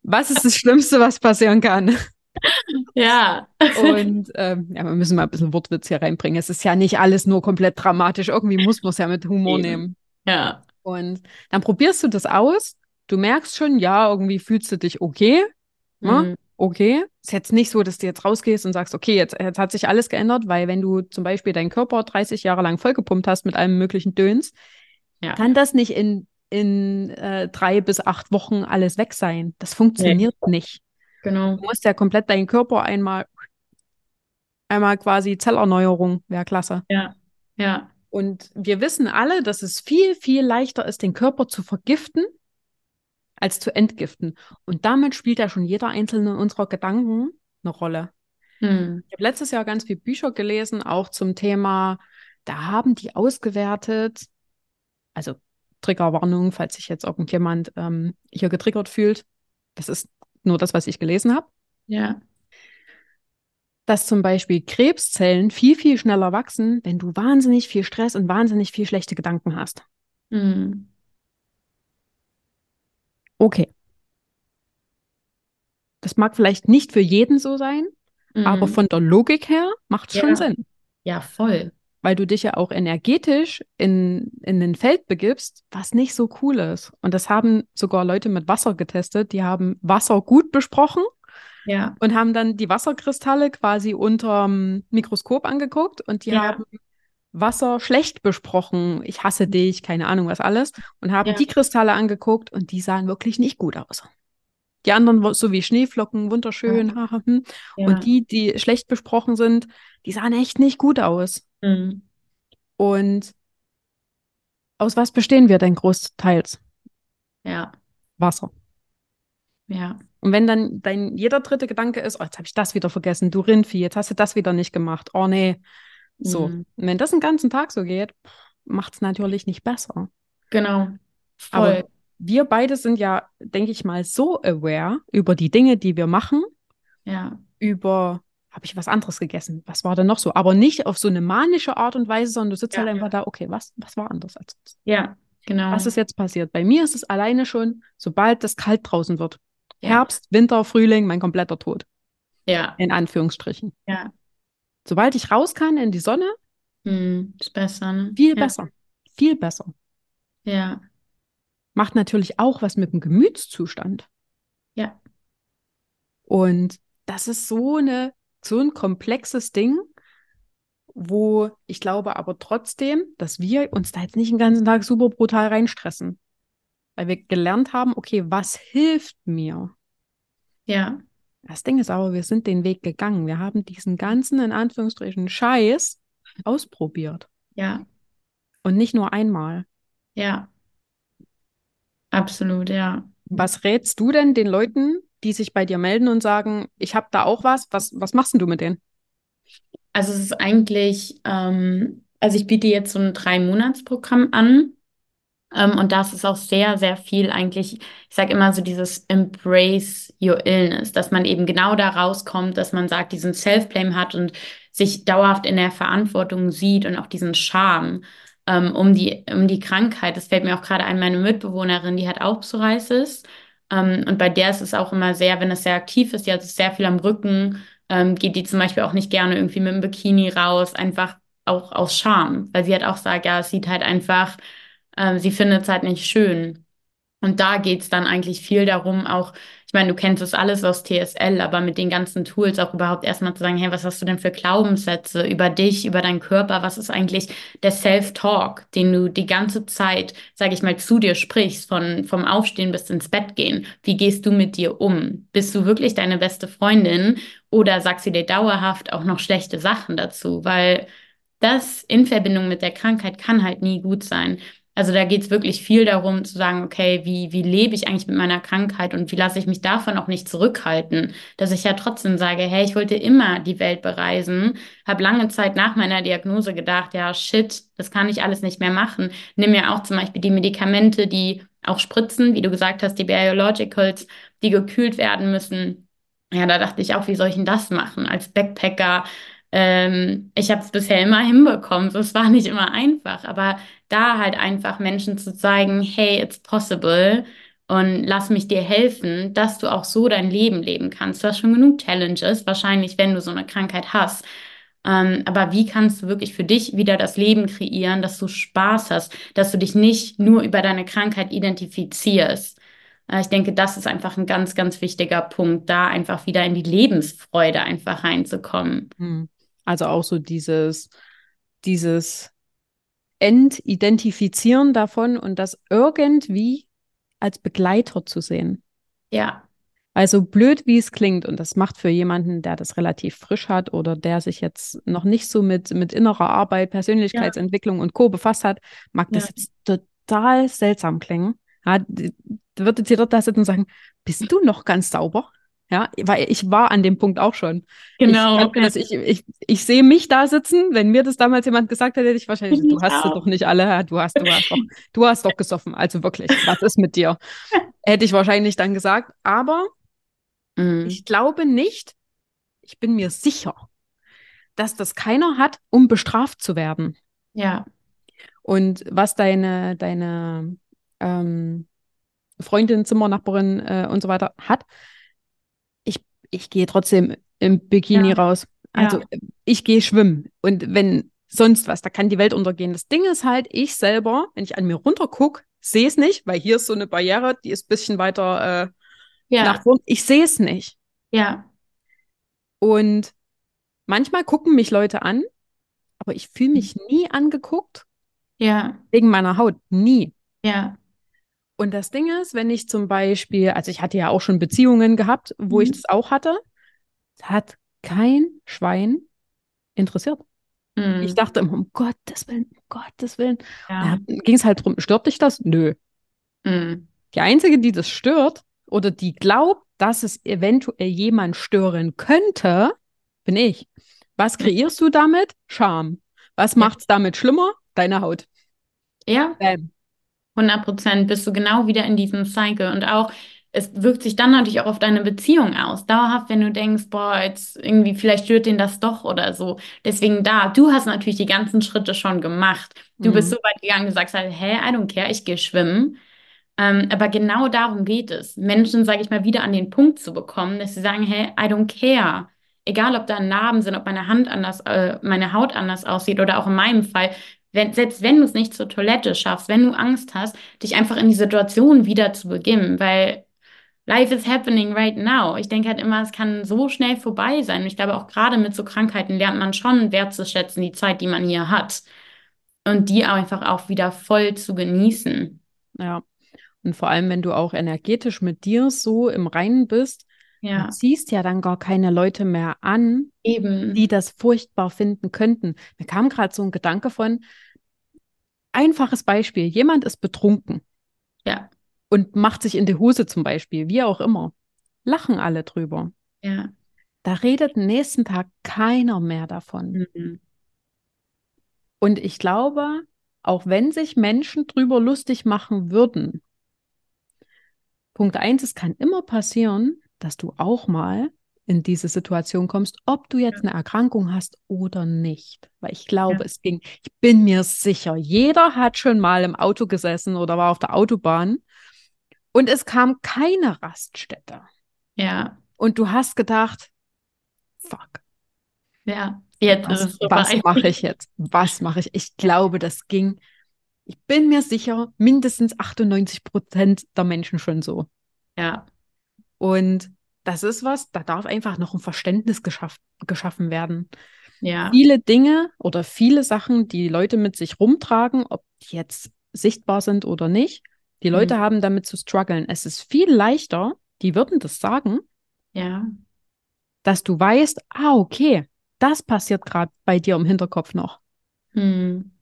Was ist das Schlimmste, was passieren kann? [laughs] Ja. Und ähm, ja, wir müssen mal ein bisschen Wortwitz hier reinbringen. Es ist ja nicht alles nur komplett dramatisch. Irgendwie muss man es ja mit Humor Eben. nehmen. Ja. Und dann probierst du das aus. Du merkst schon, ja, irgendwie fühlst du dich okay. Ne? Mhm. Okay. Ist jetzt nicht so, dass du jetzt rausgehst und sagst, okay, jetzt, jetzt hat sich alles geändert, weil wenn du zum Beispiel deinen Körper 30 Jahre lang vollgepumpt hast mit allem möglichen Döns, ja. kann das nicht in, in äh, drei bis acht Wochen alles weg sein. Das funktioniert nee. nicht. Genau. Du musst ja komplett deinen Körper einmal, einmal quasi Zellerneuerung, wäre klasse. Ja, ja. Und wir wissen alle, dass es viel, viel leichter ist, den Körper zu vergiften, als zu entgiften. Und damit spielt ja schon jeder einzelne unserer Gedanken eine Rolle. Hm. Ich habe letztes Jahr ganz viele Bücher gelesen, auch zum Thema, da haben die ausgewertet, also Triggerwarnung, falls sich jetzt irgendjemand ähm, hier getriggert fühlt. Das ist nur das, was ich gelesen habe. Ja. Dass zum Beispiel Krebszellen viel, viel schneller wachsen, wenn du wahnsinnig viel Stress und wahnsinnig viel schlechte Gedanken hast. Mhm. Okay. Das mag vielleicht nicht für jeden so sein, mhm. aber von der Logik her macht es ja. schon Sinn. Ja, voll. Weil du dich ja auch energetisch in, in ein Feld begibst, was nicht so cool ist. Und das haben sogar Leute mit Wasser getestet, die haben Wasser gut besprochen ja. und haben dann die Wasserkristalle quasi unterm Mikroskop angeguckt und die ja. haben Wasser schlecht besprochen. Ich hasse dich, keine Ahnung was alles. Und haben ja. die Kristalle angeguckt und die sahen wirklich nicht gut aus. Die anderen so wie Schneeflocken, wunderschön. Ja. Hm. ja. Und die, die schlecht besprochen sind, die sahen echt nicht gut aus. Mhm. Und aus was bestehen wir denn großteils? Ja. Wasser. Ja. Und wenn dann dein jeder dritte Gedanke ist, oh, jetzt habe ich das wieder vergessen, du Rindvieh, jetzt hast du das wieder nicht gemacht. Oh nee, so, mhm. wenn das den ganzen Tag so geht, macht es natürlich nicht besser. Genau. Voll. Aber wir beide sind ja, denke ich mal, so aware über die Dinge, die wir machen. Ja. Über, habe ich was anderes gegessen? Was war denn noch so? Aber nicht auf so eine manische Art und Weise, sondern du sitzt ja, halt einfach ja. da, okay, was, was war anders als das? Ja, genau. Was ist jetzt passiert? Bei mir ist es alleine schon, sobald es kalt draußen wird. Ja. Herbst, Winter, Frühling, mein kompletter Tod. Ja. In Anführungsstrichen. Ja. Sobald ich raus kann in die Sonne, hm, ist besser, ne? Viel besser. Viel besser. Ja. Macht natürlich auch was mit dem Gemütszustand. Ja. Und das ist so eine, so ein komplexes Ding, wo ich glaube aber trotzdem, dass wir uns da jetzt nicht den ganzen Tag super brutal reinstressen. weil wir gelernt haben, okay, was hilft mir? Ja. Das Ding ist aber, wir sind den Weg gegangen. Wir haben diesen ganzen, in Anführungsstrichen, Scheiß ausprobiert. Ja. Und nicht nur einmal. Ja. Absolut, ja. Was rätst du denn den Leuten, die sich bei dir melden und sagen, ich habe da auch was? Was, was machst denn du mit denen? Also es ist eigentlich, ähm, also ich biete jetzt so ein Drei-Monats-Programm an. Ähm, und das ist auch sehr, sehr viel eigentlich, ich sage immer so dieses Embrace your illness, dass man eben genau da rauskommt, dass man sagt, diesen Self-Blame hat und sich dauerhaft in der Verantwortung sieht und auch diesen Scham ähm, um die, um die Krankheit. Das fällt mir auch gerade ein, meine Mitbewohnerin, die hat auch Psoriasis. Ähm, und bei der ist es auch immer sehr, wenn es sehr aktiv ist, die hat sehr viel am Rücken, ähm, geht die zum Beispiel auch nicht gerne irgendwie mit dem Bikini raus, einfach auch aus Scham, weil sie hat auch sagt, ja, es sieht halt einfach ähm, sie findet es halt nicht schön. Und da geht es dann eigentlich viel darum, auch, ich meine, du kennst das alles aus TSL, aber mit den ganzen Tools auch überhaupt erstmal zu sagen, hey, was hast du denn für Glaubenssätze über dich, über deinen Körper? Was ist eigentlich der Self-Talk, den du die ganze Zeit, sage ich mal, zu dir sprichst, von, vom Aufstehen bis ins Bett gehen? Wie gehst du mit dir um? Bist du wirklich deine beste Freundin oder sagst du dir dauerhaft auch noch schlechte Sachen dazu? Weil das in Verbindung mit der Krankheit kann halt nie gut sein. Also da geht es wirklich viel darum zu sagen, okay, wie, wie lebe ich eigentlich mit meiner Krankheit und wie lasse ich mich davon auch nicht zurückhalten, dass ich ja trotzdem sage, hey, ich wollte immer die Welt bereisen, habe lange Zeit nach meiner Diagnose gedacht, ja, shit, das kann ich alles nicht mehr machen. Nimm ja auch zum Beispiel die Medikamente, die auch spritzen, wie du gesagt hast, die Biologicals, die gekühlt werden müssen. Ja, da dachte ich auch, wie soll ich denn das machen als Backpacker? Ähm, ich habe es bisher immer hinbekommen. So, es war nicht immer einfach, aber da halt einfach Menschen zu zeigen, hey, it's possible und lass mich dir helfen, dass du auch so dein Leben leben kannst. Du hast schon genug Challenges, wahrscheinlich, wenn du so eine Krankheit hast. Ähm, aber wie kannst du wirklich für dich wieder das Leben kreieren, dass du Spaß hast, dass du dich nicht nur über deine Krankheit identifizierst? Äh, ich denke, das ist einfach ein ganz, ganz wichtiger Punkt, da einfach wieder in die Lebensfreude einfach reinzukommen. Hm. Also auch so dieses, dieses Entidentifizieren davon und das irgendwie als Begleiter zu sehen. Ja. Also blöd, wie es klingt, und das macht für jemanden, der das relativ frisch hat oder der sich jetzt noch nicht so mit, mit innerer Arbeit, Persönlichkeitsentwicklung ja. und Co. befasst hat, mag ja. das jetzt total seltsam klingen. Ja, würde sie dort da sitzen und sagen, bist du noch ganz sauber? Ja, weil ich war an dem Punkt auch schon. Genau. Ich, okay. ich, ich, ich sehe mich da sitzen. Wenn mir das damals jemand gesagt hätte, hätte ich wahrscheinlich, du hast sie doch nicht alle. Du hast, du hast doch, du hast doch gesoffen. Also wirklich, was ist mit dir? [laughs] Hätte ich wahrscheinlich dann gesagt. Aber mhm. ich glaube nicht, ich bin mir sicher, dass das keiner hat, um bestraft zu werden. Ja. Und was deine, deine ähm, Freundin, Zimmernachbarin äh, und so weiter hat, ich gehe trotzdem im Bikini ja. raus. Also ja. ich gehe schwimmen. Und wenn sonst was, da kann die Welt untergehen. Das Ding ist halt, ich selber, wenn ich an mir runter gucke, sehe es nicht, weil hier ist so eine Barriere, die ist ein bisschen weiter äh, ja. nach vorne. Ich sehe es nicht. Ja. Und manchmal gucken mich Leute an, aber ich fühle mich mhm. nie angeguckt. Ja. Wegen meiner Haut. Nie. Ja. Und das Ding ist, wenn ich zum Beispiel, also ich hatte ja auch schon Beziehungen gehabt, wo mhm. ich das auch hatte, hat kein Schwein interessiert. Mhm. Ich dachte immer, um Gottes Willen, um Gottes Willen. Ja. Ging es halt drum, stört dich das? Nö. Mhm. Die Einzige, die das stört oder die glaubt, dass es eventuell jemand stören könnte, bin ich. Was kreierst du damit? Scham. Was macht es damit schlimmer? Deine Haut. Ja. Bam. 100 Prozent bist du genau wieder in diesem Cycle. Und auch, es wirkt sich dann natürlich auch auf deine Beziehung aus. Dauerhaft, wenn du denkst, boah, jetzt irgendwie, vielleicht stört den das doch oder so. Deswegen da, du hast natürlich die ganzen Schritte schon gemacht. Du mhm. bist so weit gegangen, du sagst halt, hä, I don't care, ich gehe schwimmen. Ähm, aber genau darum geht es. Menschen, sage ich mal, wieder an den Punkt zu bekommen, dass sie sagen, hey, I don't care. Egal, ob da Narben sind, ob meine Hand anders, äh, meine Haut anders aussieht oder auch in meinem Fall, wenn, selbst wenn du es nicht zur Toilette schaffst, wenn du Angst hast, dich einfach in die Situation wieder zu begeben, weil Life is happening right now. Ich denke halt immer, es kann so schnell vorbei sein. Und ich glaube, auch gerade mit so Krankheiten lernt man schon wertzuschätzen, die Zeit, die man hier hat. Und die einfach auch wieder voll zu genießen. Ja. Und vor allem, wenn du auch energetisch mit dir so im Reinen bist, Ja, du ziehst ja dann gar keine Leute mehr an, eben. die das furchtbar finden könnten. Mir kam gerade so ein Gedanke von, einfaches Beispiel, jemand ist betrunken Ja, und macht sich in die Hose zum Beispiel, wie auch immer. Lachen alle drüber. ja. Da redet am nächsten Tag keiner mehr davon. Mhm. Und ich glaube, auch wenn sich Menschen drüber lustig machen würden, Punkt eins, es kann immer passieren, dass du auch mal in diese Situation kommst, ob du jetzt eine Erkrankung hast oder nicht. Weil ich glaube, Ja. es ging, ich bin mir sicher, jeder hat schon mal im Auto gesessen oder war auf der Autobahn und es kam keine Raststätte. Ja, Und du hast gedacht, fuck, ja. Jetzt ist was, es was mache ich jetzt? Was mache ich? Ich glaube, das ging, ich bin mir sicher, mindestens 98 Prozent der Menschen schon so. Ja, Und das ist was, da darf einfach noch ein Verständnis geschaff geschaffen werden. ja, Viele Dinge oder viele Sachen, die Leute mit sich rumtragen, ob die jetzt sichtbar sind oder nicht, die Leute Mhm. haben damit zu strugglen. Es ist viel leichter, die würden das sagen, ja, dass du weißt, ah, okay, das passiert gerade bei dir im Hinterkopf noch. Hm.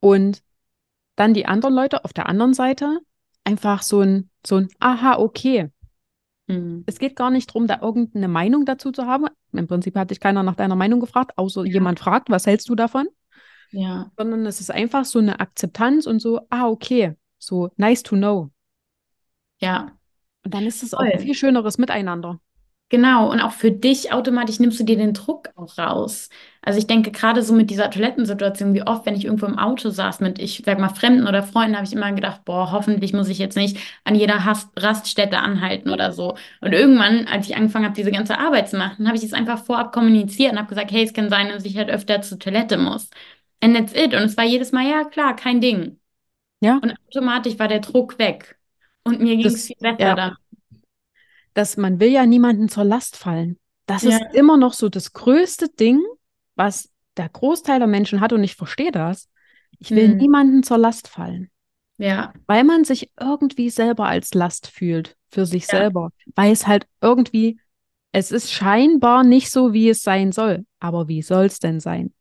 Und dann die anderen Leute auf der anderen Seite einfach so ein, so ein, aha, okay. Hm. Es geht gar nicht darum, da irgendeine Meinung dazu zu haben. Im Prinzip hat dich keiner nach deiner Meinung gefragt, außer Ja. jemand fragt, was hältst du davon? Ja, Sondern es ist einfach so eine Akzeptanz und so, ah, okay, so nice to know. ja. Und dann ist es auch ein viel schöneres Miteinander. Genau, und auch für dich automatisch nimmst du dir den Druck auch raus. Also ich denke gerade so mit dieser Toilettensituation, wie oft, wenn ich irgendwo im Auto saß mit, ich sag mal, Fremden oder Freunden, habe ich immer gedacht, boah, hoffentlich muss ich jetzt nicht an jeder Has Raststätte anhalten oder so. Und irgendwann, als ich angefangen habe, diese ganze Arbeit zu machen, habe ich es einfach vorab kommuniziert und habe gesagt, hey, es kann sein, dass ich halt öfter zur Toilette muss. And that's it. Und es war jedes Mal, ja, klar, kein Ding. Ja, Und automatisch war der Druck weg. Und mir ging es viel besser ja. dann. dass man will ja niemanden zur Last fallen. Das Ja. ist immer noch so das größte Ding, was der Großteil der Menschen hat und ich verstehe das. Ich will Hm. niemanden zur Last fallen, Ja, weil man sich irgendwie selber als Last fühlt für sich Ja. selber, weil es halt irgendwie, es ist scheinbar nicht so, wie es sein soll. Aber wie soll es denn sein?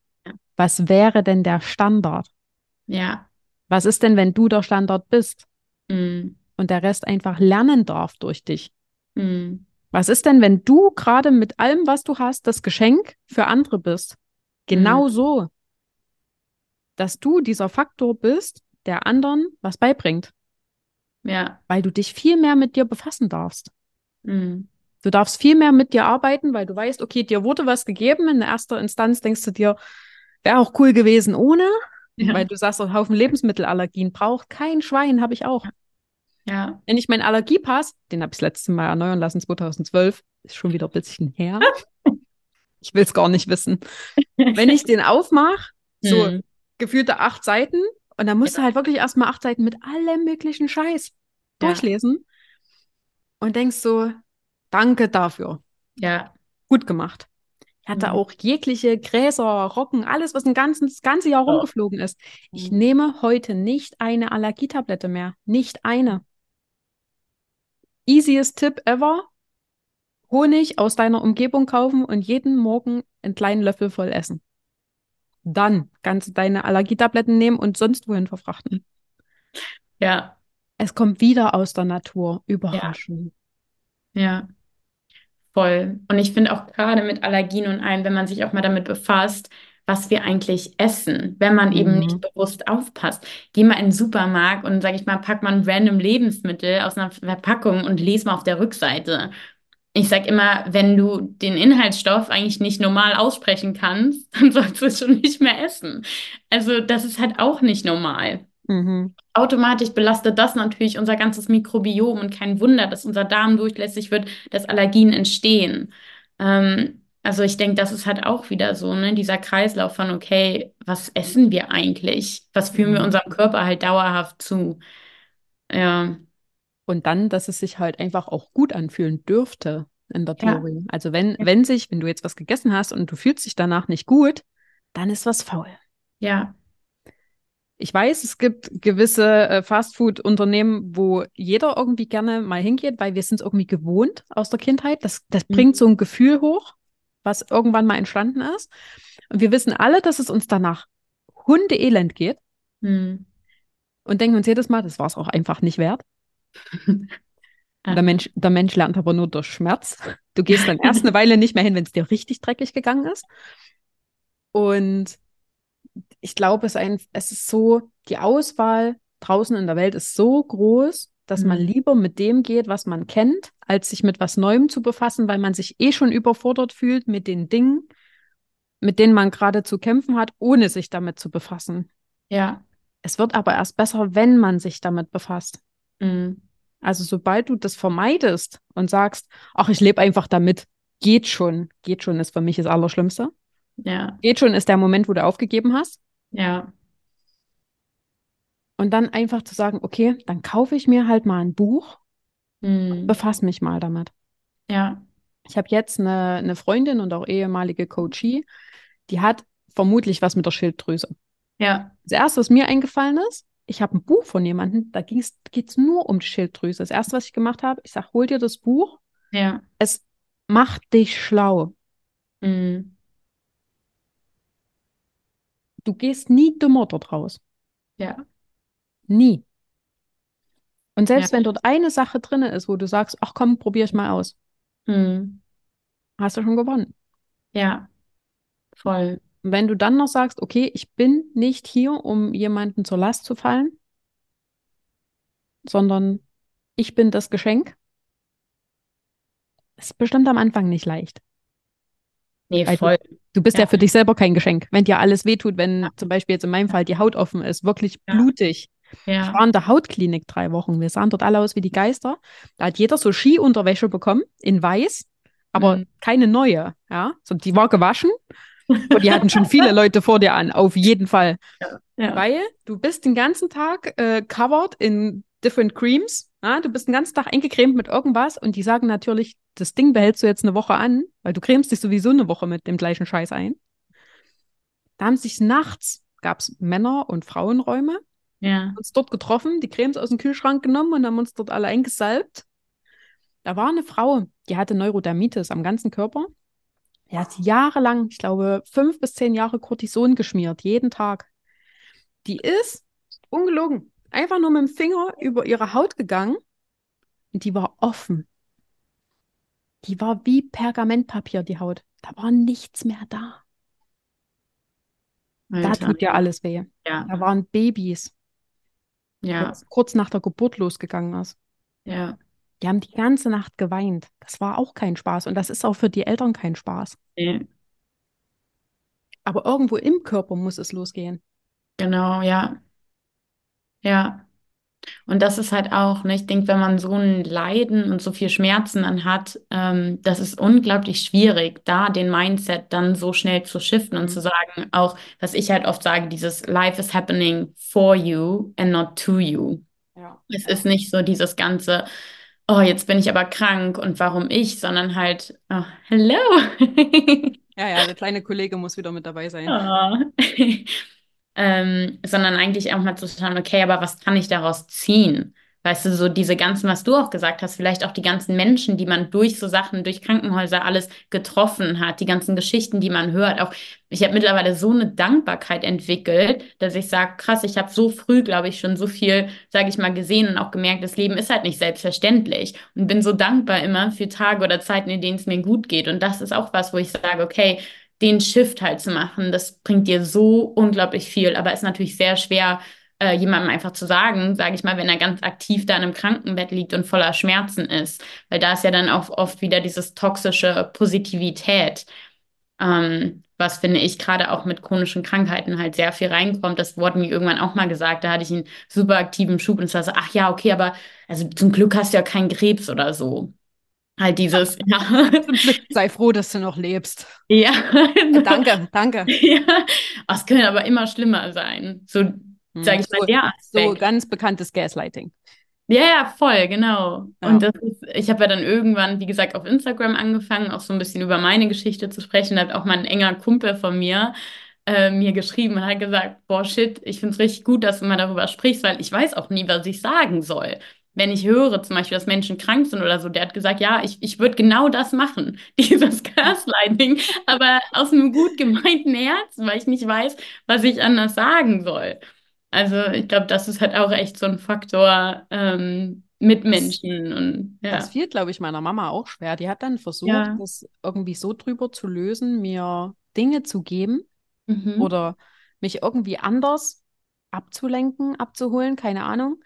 Was wäre denn der Standard? ja. Was ist denn, wenn du der Standard bist Hm. und der Rest einfach lernen darf durch dich? Hm. Was ist denn, wenn du gerade mit allem, was du hast, das Geschenk für andere bist? Genau so. Dass du dieser Faktor bist, der anderen was beibringt, Ja. weil du dich viel mehr mit dir befassen darfst. Hm. Du darfst viel mehr mit dir arbeiten, weil du weißt, okay, dir wurde was gegeben. In erster Instanz denkst du dir, wäre auch cool gewesen ohne, Ja. weil du sagst, ein Haufen Lebensmittelallergien braucht kein Schwein, habe ich auch. Ja. Wenn ich meinen Allergiepass, den habe ich das letzte Mal erneuern lassen, 2012, ist schon wieder ein bisschen her. [laughs] Ich will es gar nicht wissen. Wenn ich den aufmache, so [laughs] Hm. gefühlte acht Seiten, und dann musst du halt wirklich erstmal acht Seiten mit allem möglichen Scheiß Ja. durchlesen und denkst so, danke dafür. Ja. Gut gemacht. Ich hatte Mhm. auch jegliche Gräser, Rocken, alles, was ein ganzes, das ganze Jahr Oh. rumgeflogen ist. Ich Mhm. nehme heute nicht eine Allergietablette mehr. Nicht eine. Easiest Tipp ever. Honig aus deiner Umgebung kaufen und jeden Morgen einen kleinen Löffel voll essen. Dann kannst du deine Allergietabletten nehmen und sonst wohin verfrachten. Ja. Es kommt wieder aus der Natur. Überraschung. Ja. Voll. Und ich finde auch gerade mit Allergien und allem, wenn man sich auch mal damit befasst, was wir eigentlich essen, wenn man eben Mhm. nicht bewusst aufpasst. Geh mal in den Supermarkt und sag ich mal, pack mal ein random Lebensmittel aus einer Verpackung und les mal auf der Rückseite. Ich sag immer, wenn du den Inhaltsstoff eigentlich nicht normal aussprechen kannst, [laughs] dann sollst du es schon nicht mehr essen. Also das ist halt auch nicht normal. Mhm. Automatisch belastet das natürlich unser ganzes Mikrobiom und kein Wunder, dass unser Darm durchlässig wird, dass Allergien entstehen. Ähm, also ich denke, das ist halt auch wieder so, ne, dieser Kreislauf von, okay, was essen wir eigentlich? Was führen wir Mhm. unserem Körper halt dauerhaft zu? Ja, Und dann, dass es sich halt einfach auch gut anfühlen dürfte in der Ja. Theorie. Also wenn, wenn sich, wenn du jetzt was gegessen hast und du fühlst dich danach nicht gut, dann ist was faul. ja, Ich weiß, es gibt gewisse äh, Fastfood-Unternehmen, wo jeder irgendwie gerne mal hingeht, weil wir sind es irgendwie gewohnt aus der Kindheit. Das, das Mhm. bringt so ein Gefühl hoch, was irgendwann mal entstanden ist. Und wir wissen alle, dass es uns danach hundeelend geht Hm. und denken uns jedes Mal, das war es auch einfach nicht wert. [laughs] Der Mensch, der Mensch lernt aber nur durch Schmerz. Du gehst dann erst eine Weile nicht mehr hin, wenn es dir richtig dreckig gegangen ist. Und ich glaube, es, ein, es ist so, die Auswahl draußen in der Welt ist so groß, dass man Mhm. lieber mit dem geht, was man kennt, als sich mit was Neuem zu befassen, weil man sich eh schon überfordert fühlt mit den Dingen, mit denen man gerade zu kämpfen hat, ohne sich damit zu befassen. Ja. Es wird aber erst besser, wenn man sich damit befasst. Hm. Also sobald du das vermeidest und sagst, ach, ich lebe einfach damit, geht schon. Geht schon ist für mich das Allerschlimmste. Ja. Geht schon ist der Moment, wo du aufgegeben hast. Ja. Und dann einfach zu sagen, okay, dann kaufe ich mir halt mal ein Buch, Hm. befasse mich mal damit. Ja. Ich habe jetzt eine, eine Freundin und auch ehemalige Coachie, die hat vermutlich was mit der Schilddrüse. Ja. Das erste, was mir eingefallen ist, ich habe ein Buch von jemandem, da geht es nur um die Schilddrüse. Das erste, was ich gemacht habe, ich sage, hol dir das Buch, Ja. es macht dich schlau. Hm. Du gehst nie dümmer dort raus. Ja. Nie. Und selbst Ja. wenn dort eine Sache drin ist, wo du sagst, ach komm, probier ich mal aus, Hm. hast du schon gewonnen. Ja. Voll. Und wenn du dann noch sagst, okay, ich bin nicht hier, um jemanden zur Last zu fallen, sondern ich bin das Geschenk, ist bestimmt am Anfang nicht leicht. Nee, Weil voll. Du bist ja, Ja. für dich selber kein Geschenk. Wenn dir alles wehtut, wenn zum Beispiel jetzt in meinem Fall die Haut offen ist, wirklich Ja. blutig. Ich Ja. war in der Hautklinik drei Wochen. Wir sahen dort alle aus wie die Geister. Da hat jeder so Skiunterwäsche bekommen, in weiß, aber Mhm. keine neue. Ja, so, die war gewaschen und die hatten schon viele Leute vor dir an, auf jeden Fall. Ja. Weil du bist den ganzen Tag äh, covered in different creams. Ja? Du bist den ganzen Tag eingecremt mit irgendwas und die sagen natürlich, das Ding behältst du jetzt eine Woche an, weil du cremst dich sowieso eine Woche mit dem gleichen Scheiß ein. Da haben sich nachts, gab es Männer- und Frauenräume, Ja. uns dort getroffen, die Cremes aus dem Kühlschrank genommen und haben uns dort alle eingesalbt. Da war eine Frau, die hatte Neurodermitis am ganzen Körper. Die hat jahrelang, ich glaube, fünf bis zehn Jahre Cortison geschmiert, jeden Tag. Die ist, ungelogen, einfach nur mit dem Finger über ihre Haut gegangen und die war offen. Die war wie Pergamentpapier, die Haut. Da war nichts mehr da. Da Alter. tut ja alles weh. Ja. Da waren Babys, Ja. kurz nach der Geburt losgegangen ist. Ja. Die haben die ganze Nacht geweint. Das war auch kein Spaß und das ist auch für die Eltern kein Spaß. Nee. Aber irgendwo im Körper muss es losgehen. Genau, ja. Ja. Und das ist halt auch, ne, ich denke, wenn man so ein Leiden und so viel Schmerzen dann hat, ähm, das ist unglaublich schwierig, da den Mindset dann so schnell zu shiften und Mhm. zu sagen, auch, was ich halt oft sage, dieses Life is happening for you and not to you. Ja. Es ist nicht so dieses ganze, oh, jetzt bin ich aber krank und warum ich, sondern halt, oh, hello. [laughs] Ja, ja, der kleine Kollege muss wieder mit dabei sein. Oh. [laughs] Ähm, sondern eigentlich auch mal zu schauen, okay, aber was kann ich daraus ziehen? Weißt du, so diese ganzen, was du auch gesagt hast, vielleicht auch die ganzen Menschen, die man durch so Sachen, durch Krankenhäuser alles getroffen hat, die ganzen Geschichten, die man hört. Auch ich habe mittlerweile so eine Dankbarkeit entwickelt, dass ich sage, krass, ich habe so früh, glaube ich, schon so viel, sage ich mal, gesehen und auch gemerkt, das Leben ist halt nicht selbstverständlich und bin so dankbar immer für Tage oder Zeiten, in denen es mir gut geht. Und das ist auch was, wo ich sage, okay, den Shift halt zu machen, das bringt dir so unglaublich viel, aber ist natürlich sehr schwer, äh, jemandem einfach zu sagen, sage ich mal, wenn er ganz aktiv da in einem Krankenbett liegt und voller Schmerzen ist, weil da ist ja dann auch oft wieder dieses toxische Positivität, ähm, was finde ich gerade auch mit chronischen Krankheiten halt sehr viel reinkommt. Das wurde mir irgendwann auch mal gesagt, da hatte ich einen super aktiven Schub und es war so, ach ja, okay, aber also zum Glück hast du ja keinen Krebs oder so. Halt dieses, [laughs] ja. Sei froh, dass du noch lebst. Ja, Danke, danke. [laughs] Ja, es können aber immer schlimmer sein. So, sag ich mal, so, der so Aspekt. ganz bekanntes Gaslighting. Ja, ja, voll, genau. Ja. Und das ist, ich habe ja dann irgendwann, wie gesagt, auf Instagram angefangen, auch so ein bisschen über meine Geschichte zu sprechen. Da hat auch mal ein enger Kumpel von mir, äh, mir geschrieben und hat gesagt, boah, shit, ich finde es richtig gut, dass du mal darüber sprichst, weil ich weiß auch nie, was ich sagen soll. Wenn ich höre zum Beispiel, dass Menschen krank sind oder so, der hat gesagt, ja, ich, ich würde genau das machen, [laughs] dieses Gaslighting, aber aus einem gut gemeinten Herzen, weil ich nicht weiß, was ich anders sagen soll. Also ich glaube, das ist halt auch echt so ein Faktor ähm, mit Menschen. Und, ja. Das fiel, glaube ich, meiner Mama auch schwer. Die hat dann versucht, Ja. das irgendwie so drüber zu lösen, mir Dinge zu geben Mhm. oder mich irgendwie anders abzulenken, abzuholen, keine Ahnung.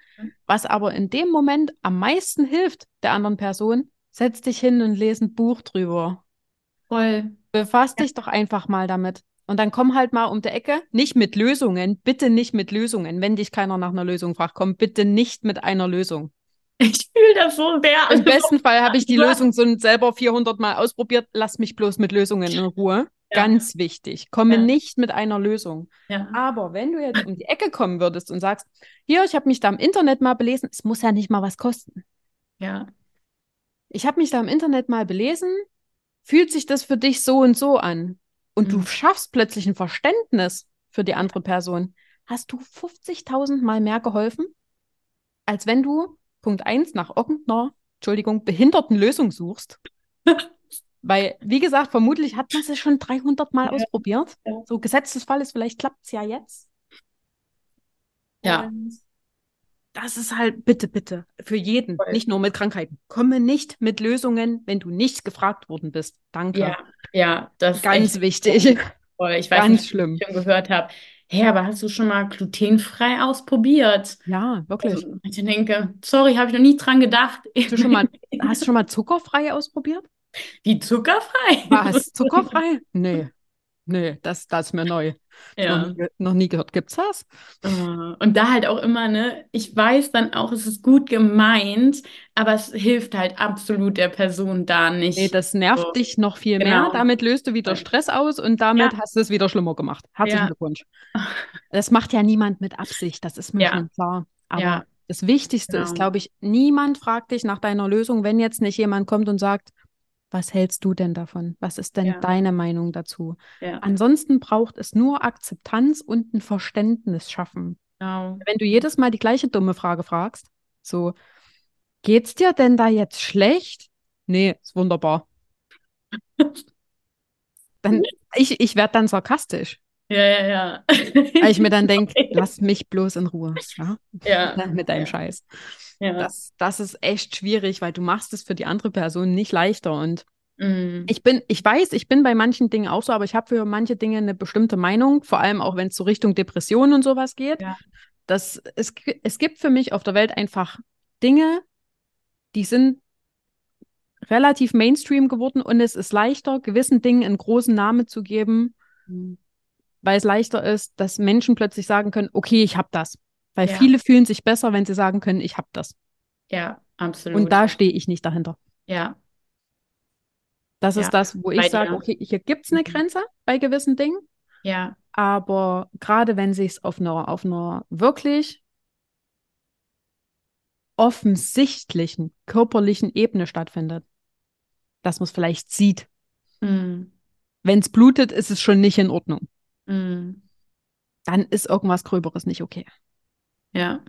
Was aber in dem Moment am meisten hilft der anderen Person, setz dich hin und lese ein Buch drüber. Voll. Befass Ja. dich doch einfach mal damit. Und dann komm halt mal um die Ecke, nicht mit Lösungen, bitte nicht mit Lösungen. Wenn dich keiner nach einer Lösung fragt, komm bitte nicht mit einer Lösung. Ich fühle das so sehr. Im besten Fall habe ich die. Lösung so selber 400 Mal ausprobiert. Lass mich bloß mit Lösungen in Ruhe. Ja. Ganz wichtig. Komme Ja. nicht mit einer Lösung. Ja. Aber wenn du jetzt um die Ecke kommen würdest und sagst, hier, ich habe mich da im Internet mal belesen, es muss ja nicht mal was kosten. Ja. Ich habe mich da im Internet mal belesen, fühlt sich das für dich so und so an? Und du Mhm. schaffst plötzlich ein Verständnis für die andere Person. Hast du 50.000 Mal mehr geholfen, als wenn du Punkt 1 nach irgendeiner, Entschuldigung, behinderten Lösung suchst? [laughs] Weil, wie gesagt, vermutlich hat man es schon 300 Mal Ja. ausprobiert. Ja. So gesetztes Fall ist, vielleicht klappt es ja jetzt. Ja. Und das ist halt, bitte, bitte, für jeden, Voll. nicht nur mit Krankheiten. Komme nicht mit Lösungen, wenn du nicht gefragt worden bist. Danke. Ja. Ja, das ist Ganz echt wichtig. [laughs] voll. Ich weiß Ganz nicht, schlimm. ich schon gehört habe. Hey, aber hast du schon mal glutenfrei ausprobiert? Ja, wirklich. Also, ich denke, sorry, habe ich noch nie dran gedacht. Hast du schon mal, [laughs] hast du schon mal zuckerfrei ausprobiert? Wie zuckerfrei? Was? Zuckerfrei? Nee. Nee, das, das ist mir neu. Noch Ja. nie, ge- noch nie gehört. Gibt's das? Äh, Und da halt auch immer, ne, ich weiß dann auch, es ist gut gemeint, aber es hilft halt absolut der Person da Nee, nicht. das nervt So. dich noch viel mehr. Genau. Damit löst du wieder Stress aus und damit Ja. hast du es wieder schlimmer gemacht. Herzlichen Ja. Glückwunsch. [laughs] Das macht ja niemand mit Absicht, das ist mir Ja. schon klar. Aber Ja. das Wichtigste ist, Genau. glaube ich, niemand fragt dich nach deiner Lösung, wenn jetzt nicht jemand kommt und sagt, was hältst du denn davon? Was ist denn Ja. deine Meinung dazu? Ja, Ansonsten braucht es nur Akzeptanz und ein Verständnis schaffen. genau. Wenn du jedes Mal die gleiche dumme Frage fragst, so, geht's dir denn da jetzt schlecht? Nee, ist wunderbar. [laughs] Dann, ich, ich werde dann sarkastisch, Ja, ja, ja. weil ich mir dann [laughs] denke, Okay. lass mich bloß in Ruhe, ja? Ja, [laughs] Mit deinem ja. Scheiß. ja. Das, das ist echt schwierig, weil du machst es für die andere Person nicht leichter. Und Mm. ich bin, ich weiß, ich bin bei manchen Dingen auch so, aber ich habe für manche Dinge eine bestimmte Meinung, vor allem auch wenn es so Richtung Depression und sowas geht. Ja. Das, es, es gibt für mich auf der Welt einfach Dinge, die sind relativ Mainstream geworden und es ist leichter, gewissen Dingen einen großen Namen zu geben, Mm. Weil es leichter ist, dass Menschen plötzlich sagen können, okay, ich habe das. Weil Ja. viele fühlen sich besser, wenn sie sagen können, ich habe das. Ja, absolut. Und da stehe ich nicht dahinter. Ja, Das Ja, ist das, wo ich sage, okay, hier gibt es eine Mhm. Grenze bei gewissen Dingen, ja, aber gerade wenn sich auf einer, auf einer wirklich offensichtlichen körperlichen Ebene stattfindet, dass man es vielleicht sieht. mm. Wenn es blutet, ist es schon nicht in Ordnung. Mm. Dann ist irgendwas Gröberes nicht okay. Ja,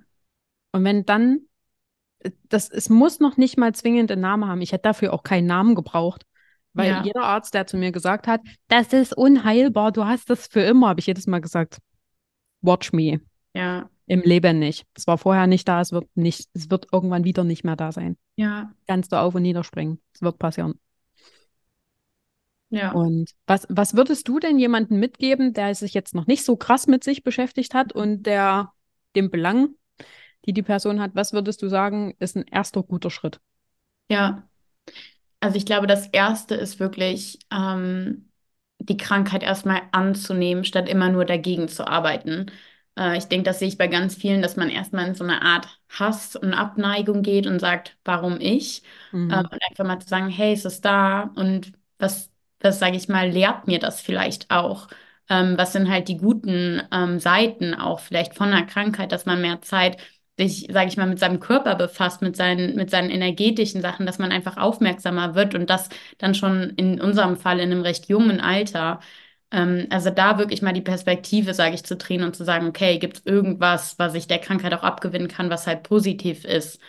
Und wenn dann, das, es muss noch nicht mal zwingend einen Namen haben. Ich hätte dafür auch keinen Namen gebraucht. Weil Ja. jeder Arzt, der zu mir gesagt hat, das ist unheilbar, du hast das für immer, habe ich jedes Mal gesagt, watch me. ja, Im Leben nicht. Es war vorher nicht da, es wird nicht, es wird irgendwann wieder nicht mehr da sein. ja, Kannst du auf und niederspringen. Es wird passieren. Ja. Und was, was würdest du denn jemandem mitgeben, der sich jetzt noch nicht so krass mit sich beschäftigt hat und der den Belang, die die Person hat, was würdest du sagen, ist ein erster guter Schritt? Ja, also ich glaube, das Erste ist wirklich, ähm, die Krankheit erstmal anzunehmen, statt immer nur dagegen zu arbeiten. Äh, ich denke, das sehe ich bei ganz vielen, dass man erstmal in so eine Art Hass und Abneigung geht und sagt, warum ich? Mhm. Ähm, und einfach mal zu sagen, hey, es ist da und was, was sage ich mal, lehrt mir das vielleicht auch? Ähm, was sind halt die guten ähm, Seiten auch vielleicht von der Krankheit, dass man mehr Zeit sich, sage ich mal, mit seinem Körper befasst, mit seinen, mit seinen energetischen Sachen, dass man einfach aufmerksamer wird und das dann schon in unserem Fall in einem recht jungen Alter. Ähm, also da wirklich mal die Perspektive, sage ich, zu drehen und zu sagen, okay, gibt es irgendwas, was ich der Krankheit auch abgewinnen kann, was halt positiv ist,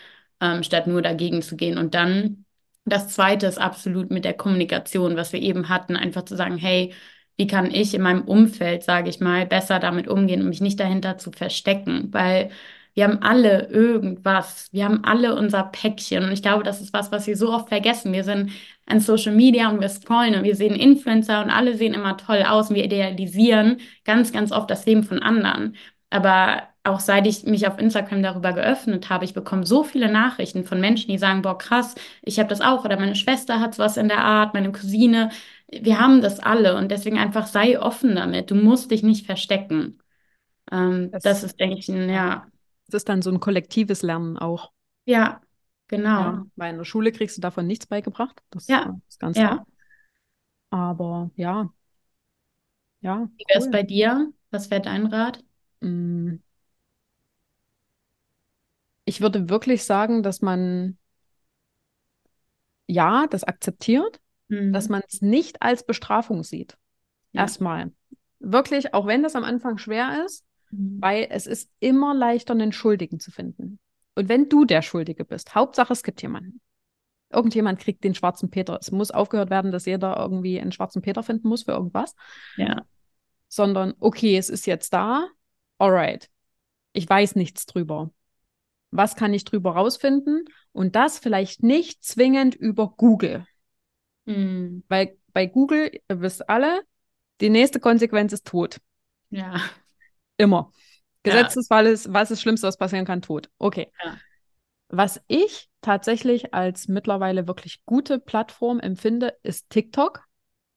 ähm, statt nur dagegen zu gehen. Und dann das Zweite ist absolut mit der Kommunikation, was wir eben hatten, einfach zu sagen, hey, wie kann ich in meinem Umfeld, sage ich mal, besser damit umgehen und mich nicht dahinter zu verstecken, weil wir haben alle irgendwas, wir haben alle unser Päckchen und ich glaube, das ist was, was wir so oft vergessen. Wir sind an Social Media und wir scrollen und wir sehen Influencer und alle sehen immer toll aus und wir idealisieren ganz, ganz oft das Leben von anderen. Aber auch seit ich mich auf Instagram darüber geöffnet habe, ich bekomme so viele Nachrichten von Menschen, die sagen, boah, krass, ich habe das auch oder meine Schwester hat sowas in der Art, meine Cousine. Wir haben das alle und deswegen einfach sei offen damit. Du musst dich nicht verstecken. Ähm, das, das, ist, denke ich, ein, ja. Das ist dann so ein kollektives Lernen auch. Ja, genau. Ja, weil in der Schule kriegst du davon nichts beigebracht. Das ja. ist ganz ja. klar. Aber ja. Ja. Wie wäre es cool. bei dir? Was wäre dein Rat? Mm. Ich würde wirklich sagen, dass man ja, das akzeptiert, mhm. dass man es nicht als Bestrafung sieht. Ja. Erstmal. Wirklich, auch wenn das am Anfang schwer ist, mhm. weil es ist immer leichter, einen Schuldigen zu finden. Und wenn du der Schuldige bist, Hauptsache es gibt jemanden. Irgendjemand kriegt den schwarzen Peter. Es muss aufgehört werden, dass jeder irgendwie einen schwarzen Peter finden muss für irgendwas. Ja. Sondern, okay, es ist jetzt da. Alright. Ich weiß nichts drüber. Was kann ich drüber rausfinden? Und das vielleicht nicht zwingend über Google. Mhm. Weil bei Google, ihr wisst alle, die nächste Konsequenz ist Tod. Ja. Immer. Gesetzesfall ist, was ist das Schlimmste, was passieren kann? Tod. Okay. Ja. Was ich tatsächlich als mittlerweile wirklich gute Plattform empfinde, ist TikTok.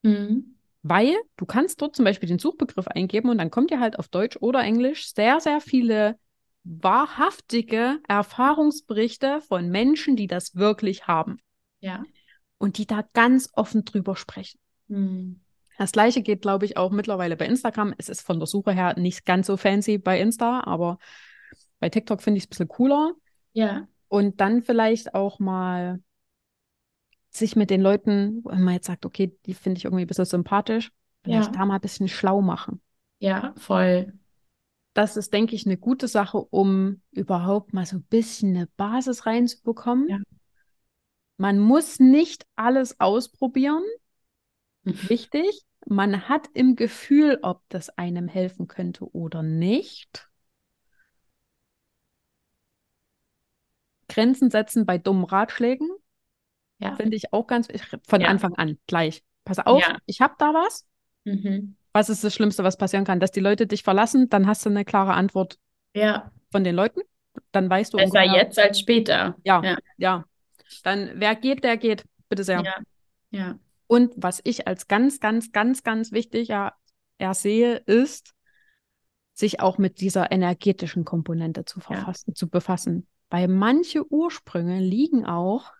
Mhm. Weil du kannst dort zum Beispiel den Suchbegriff eingeben und dann kommt dir halt auf Deutsch oder Englisch sehr, sehr viele wahrhaftige Erfahrungsberichte von Menschen, die das wirklich haben. Ja. Und die da ganz offen drüber sprechen. Mhm. Das gleiche geht, glaube ich, auch mittlerweile bei Instagram. Es ist von der Suche her nicht ganz so fancy bei Insta, aber bei TikTok finde ich es ein bisschen cooler. Ja. Und dann vielleicht auch mal sich mit den Leuten, wenn man jetzt sagt, okay, die finde ich irgendwie ein bisschen sympathisch, vielleicht Ja. da mal ein bisschen schlau machen. Ja, voll. Das ist, denke ich, eine gute Sache, um überhaupt mal so ein bisschen eine Basis reinzubekommen. Ja. Man muss nicht alles ausprobieren. Wichtig, man hat im Gefühl, ob das einem helfen könnte oder nicht. Grenzen setzen bei dummen Ratschlägen. Ja. Finde ich auch ganz von Ja. Anfang an gleich. Pass auf, Ja. ich habe da was. Mhm. Was ist das Schlimmste, was passieren kann? Dass die Leute dich verlassen, dann hast du eine klare Antwort Ja. von den Leuten. Dann weißt du Besser ungefähr, jetzt als später. Ja, Ja. ja. Dann, wer geht, der geht. Bitte sehr. Ja. Ja. Und was ich als ganz, ganz, ganz, ganz wichtig ja, ersehe, ist, sich auch mit dieser energetischen Komponente zu, Ja. verfassen, zu befassen. Weil manche Ursprünge liegen auch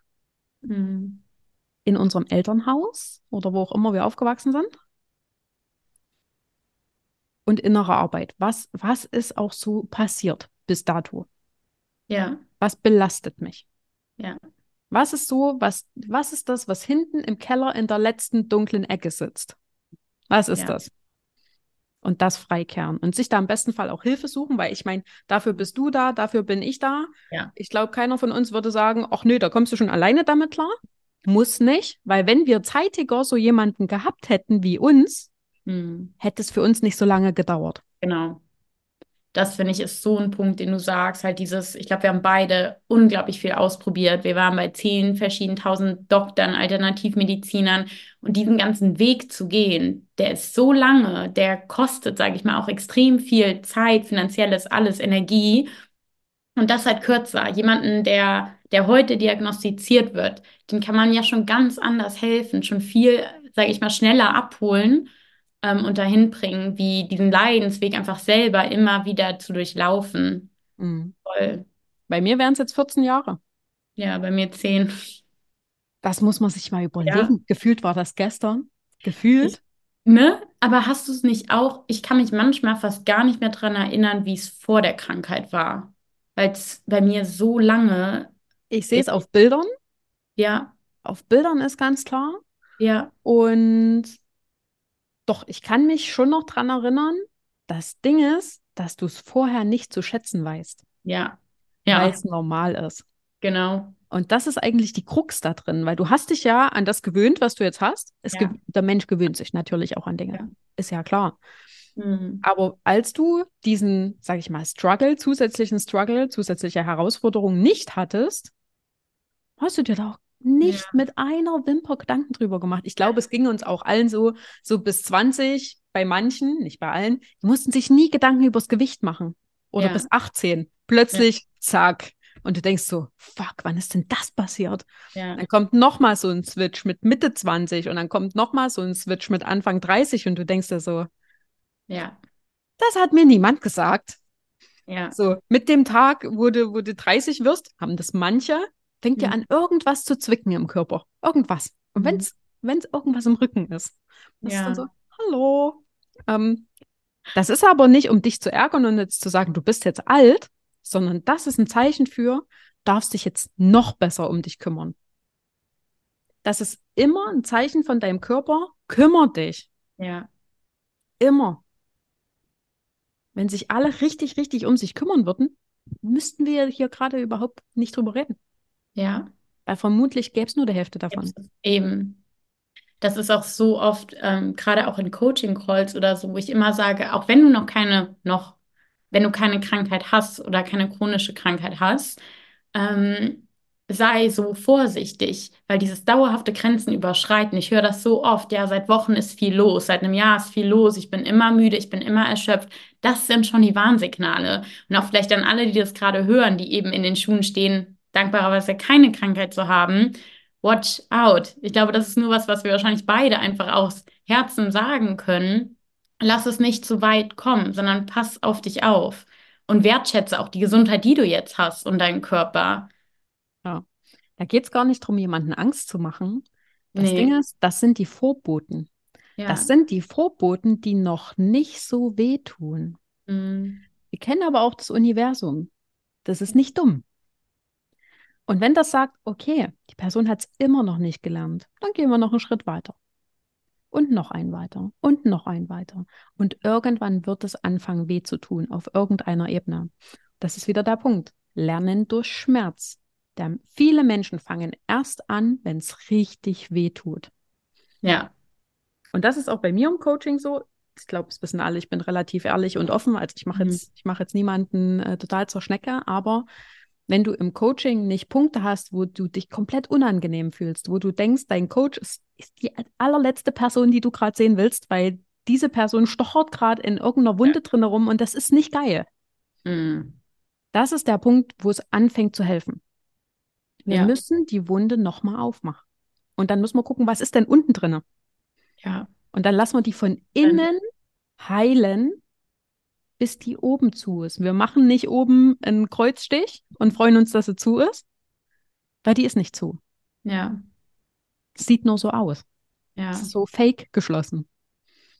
Mhm. in unserem Elternhaus oder wo auch immer wir aufgewachsen sind. Und innere Arbeit. Was, was ist auch so passiert bis dato? Ja. Was belastet mich? Ja. Was ist so, was, was ist das, was hinten im Keller in der letzten dunklen Ecke sitzt? Was ist Ja. das? Und das freikehren und sich da im besten Fall auch Hilfe suchen, weil ich meine, dafür bist du da, dafür bin ich da. Ja. Ich glaube, keiner von uns würde sagen, ach nö, da kommst du schon alleine damit klar. Muss nicht, weil wenn wir zeitiger so jemanden gehabt hätten wie uns, Mhm. hätte es für uns nicht so lange gedauert. Genau. Das finde ich ist so ein Punkt, den du sagst, halt dieses, ich glaube, wir haben beide unglaublich viel ausprobiert. Wir waren bei zehn verschiedenen tausend Doktoren, Alternativmedizinern und diesen ganzen Weg zu gehen, der ist so lange, der kostet, sage ich mal, auch extrem viel Zeit, finanzielles, alles, Energie. Und das halt kürzer. Jemanden, der, der heute diagnostiziert wird, dem kann man ja schon ganz anders helfen, schon viel, sage ich mal, schneller abholen ähm, und dahin bringen, wie diesen Leidensweg einfach selber immer wieder zu durchlaufen. Mhm. Voll. Bei mir wären es jetzt 14 Jahre. Ja, bei mir zehn. Das muss man sich mal überlegen. Gefühlt war das gestern. Gefühlt. Ne? Aber hast du es nicht auch? Ich kann mich manchmal fast gar nicht mehr daran erinnern, wie es vor der Krankheit war. Weil es bei mir so lange, Ich sehe es auf Bildern. ja, Auf Bildern ist ganz klar. ja, Und Doch, ich kann mich schon noch dran erinnern. Das Ding ist, dass du es vorher nicht zu schätzen weißt. Ja. Weil Ja, es normal ist. genau. Und das ist eigentlich die Krux da drin, weil du hast dich ja an das gewöhnt, was du jetzt hast. Ja. der Mensch gewöhnt sich natürlich auch an Dinge. Ja. Ist ja klar. Mhm. Aber als du diesen, sag ich mal, Struggle, zusätzlichen Struggle, zusätzliche Herausforderung nicht hattest, hast du dir da auch nicht Ja. mit einer Wimper Gedanken drüber gemacht. Ich glaube, es ging uns auch allen so, so bis 20, bei manchen, nicht bei allen, die mussten sich nie Gedanken übers Gewicht machen. Oder Ja. bis 18. Plötzlich, zack. Und du denkst so, fuck, wann ist denn das passiert? Ja. Dann kommt noch mal so ein Switch mit Mitte 20 und dann kommt noch mal so ein Switch mit Anfang 30 und du denkst dir so, Ja. das hat mir niemand gesagt. Ja. So, mit dem Tag, wo du, wo du 30 wirst, haben das manche, fängt ja Mhm. an, irgendwas zu zwicken im Körper. Irgendwas. Und Mhm. wenn es wenn es irgendwas im Rücken ist, das ist Ja. dann so, hallo. Ähm, das ist aber nicht, um dich zu ärgern und jetzt zu sagen, du bist jetzt alt, sondern das ist ein Zeichen für, darfst dich jetzt noch besser um dich kümmern. Das ist immer ein Zeichen von deinem Körper, kümmer dich. Ja. Immer. Wenn sich alle richtig, richtig um sich kümmern würden, müssten wir hier gerade überhaupt nicht drüber reden. Ja. Weil vermutlich gäbe es nur die Hälfte davon. Eben. Das ist auch so oft, ähm, gerade auch in Coaching-Calls oder so, wo ich immer sage, auch wenn du noch keine, noch, wenn du keine Krankheit hast oder keine chronische Krankheit hast, ähm, sei so vorsichtig, weil dieses dauerhafte Grenzen überschreiten, ich höre das so oft, ja, seit Wochen ist viel los, seit einem Jahr ist viel los, ich bin immer müde, ich bin immer erschöpft. Das sind schon die Warnsignale. Und auch vielleicht an alle, die das gerade hören, die eben in den Schuhen stehen, dankbarerweise keine Krankheit zu haben, watch out. Ich glaube, das ist nur was, was wir wahrscheinlich beide einfach aus Herzen sagen können. Lass es nicht zu weit kommen, sondern pass auf dich auf und wertschätze auch die Gesundheit, die du jetzt hast und deinen Körper. Da geht es gar nicht darum, jemanden Angst zu machen. Das Nee. Ding ist, das sind die Vorboten. Ja. Das sind die Vorboten, die noch nicht so wehtun. Mm, Wir kennen aber auch das Universum. Das ist nicht dumm. Und wenn das sagt, okay, die Person hat es immer noch nicht gelernt, dann gehen wir noch einen Schritt weiter. Und noch einen weiter. Und noch einen weiter. Und irgendwann wird es anfangen, weh zu tun, auf irgendeiner Ebene. Das ist wieder der Punkt. Lernen durch Schmerz. Der, viele Menschen fangen erst an, wenn es richtig weh tut. ja. Und das ist auch bei mir im Coaching so. Ich glaube, es wissen alle, ich bin relativ ehrlich und offen. Also ich mache Mhm. jetzt, ich mache jetzt niemanden äh, total zur Schnecke, aber wenn du im Coaching nicht Punkte hast, wo du dich komplett unangenehm fühlst, wo du denkst, dein Coach ist, ist die allerletzte Person, die du gerade sehen willst, weil diese Person stochert gerade in irgendeiner Wunde drin rum und das ist nicht geil. Mm, Das ist der Punkt, wo es anfängt zu helfen. Wir Ja. müssen die Wunde nochmal aufmachen. Und dann müssen wir gucken, was ist denn unten drin? ja. Und dann lassen wir die von innen heilen, bis die oben zu ist. Wir machen nicht oben einen Kreuzstich und freuen uns, dass sie zu ist, weil die ist nicht zu. Ja. Sieht nur so aus. Ja. So fake geschlossen.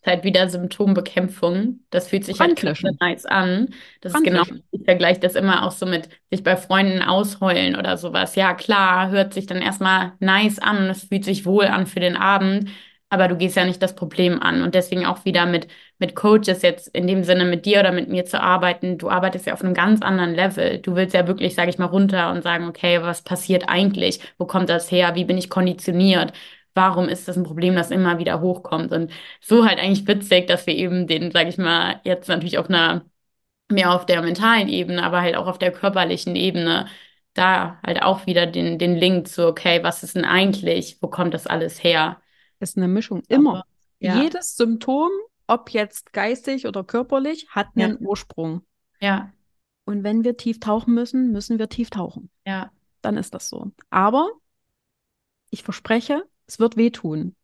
Ist halt wieder Symptombekämpfung. Das fühlt sich halt nice an. Das ist genau, ich vergleiche das immer auch so mit sich bei Freunden ausheulen oder sowas. Ja, klar, hört sich dann erstmal nice an es fühlt sich wohl an für den Abend, aber du gehst ja nicht das Problem an. Und deswegen auch wieder mit, mit Coaches jetzt in dem Sinne mit dir oder mit mir zu arbeiten. Du arbeitest ja auf einem ganz anderen Level. Du willst ja wirklich, sage ich mal, runter und sagen, okay, was passiert eigentlich? Wo kommt das her? Wie bin ich konditioniert? Warum ist das ein Problem, das immer wieder hochkommt? Und so halt eigentlich witzig, dass wir eben den, sage ich mal, jetzt natürlich auf einer, mehr auf der mentalen Ebene, aber halt auch auf der körperlichen Ebene, da halt auch wieder den, den Link zu, okay, was ist denn eigentlich? Wo kommt das alles her? Ist eine Mischung. Immer. Ja, Jedes Symptom, ob jetzt geistig oder körperlich, hat Ja. einen Ursprung. ja, Und wenn wir tief tauchen müssen, müssen wir tief tauchen. ja, Dann ist das so. Aber ich verspreche, es wird wehtun.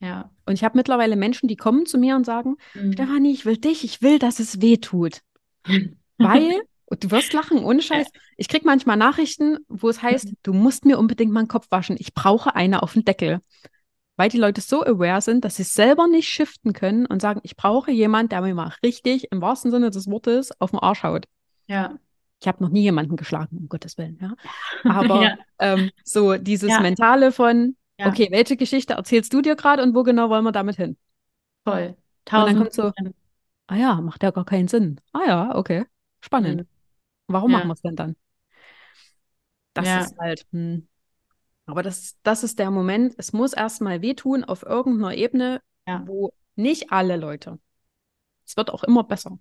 ja. Und ich habe mittlerweile Menschen, die kommen zu mir und sagen, Mhm. Stefanie, ich will dich, ich will, dass es weh tut. [laughs] Weil, und du wirst lachen, ohne Scheiß, ich kriege manchmal Nachrichten, wo es heißt, du musst mir unbedingt meinen Kopf waschen. Ich brauche eine auf den Deckel. Weil die Leute so aware sind, dass sie selber nicht shiften können und sagen, ich brauche jemanden, der mir mal richtig, im wahrsten Sinne des Wortes, auf den Arsch haut. Ja, Ich habe noch nie jemanden geschlagen, um Gottes Willen, ja. [laughs] Aber Ja. ähm, so dieses Ja. Mentale von, Ja. okay, welche Geschichte erzählst du dir gerade und wo genau wollen wir damit hin? voll. Und dann Tausend kommt so, ah ja, macht ja gar keinen Sinn. Ah ja, okay, spannend. Mhm. Warum machen wir es denn dann? Das ist halt, hm. Aber das, das ist der Moment, es muss erstmal wehtun auf irgendeiner Ebene, ja. wo nicht alle Leute, es wird auch immer besser,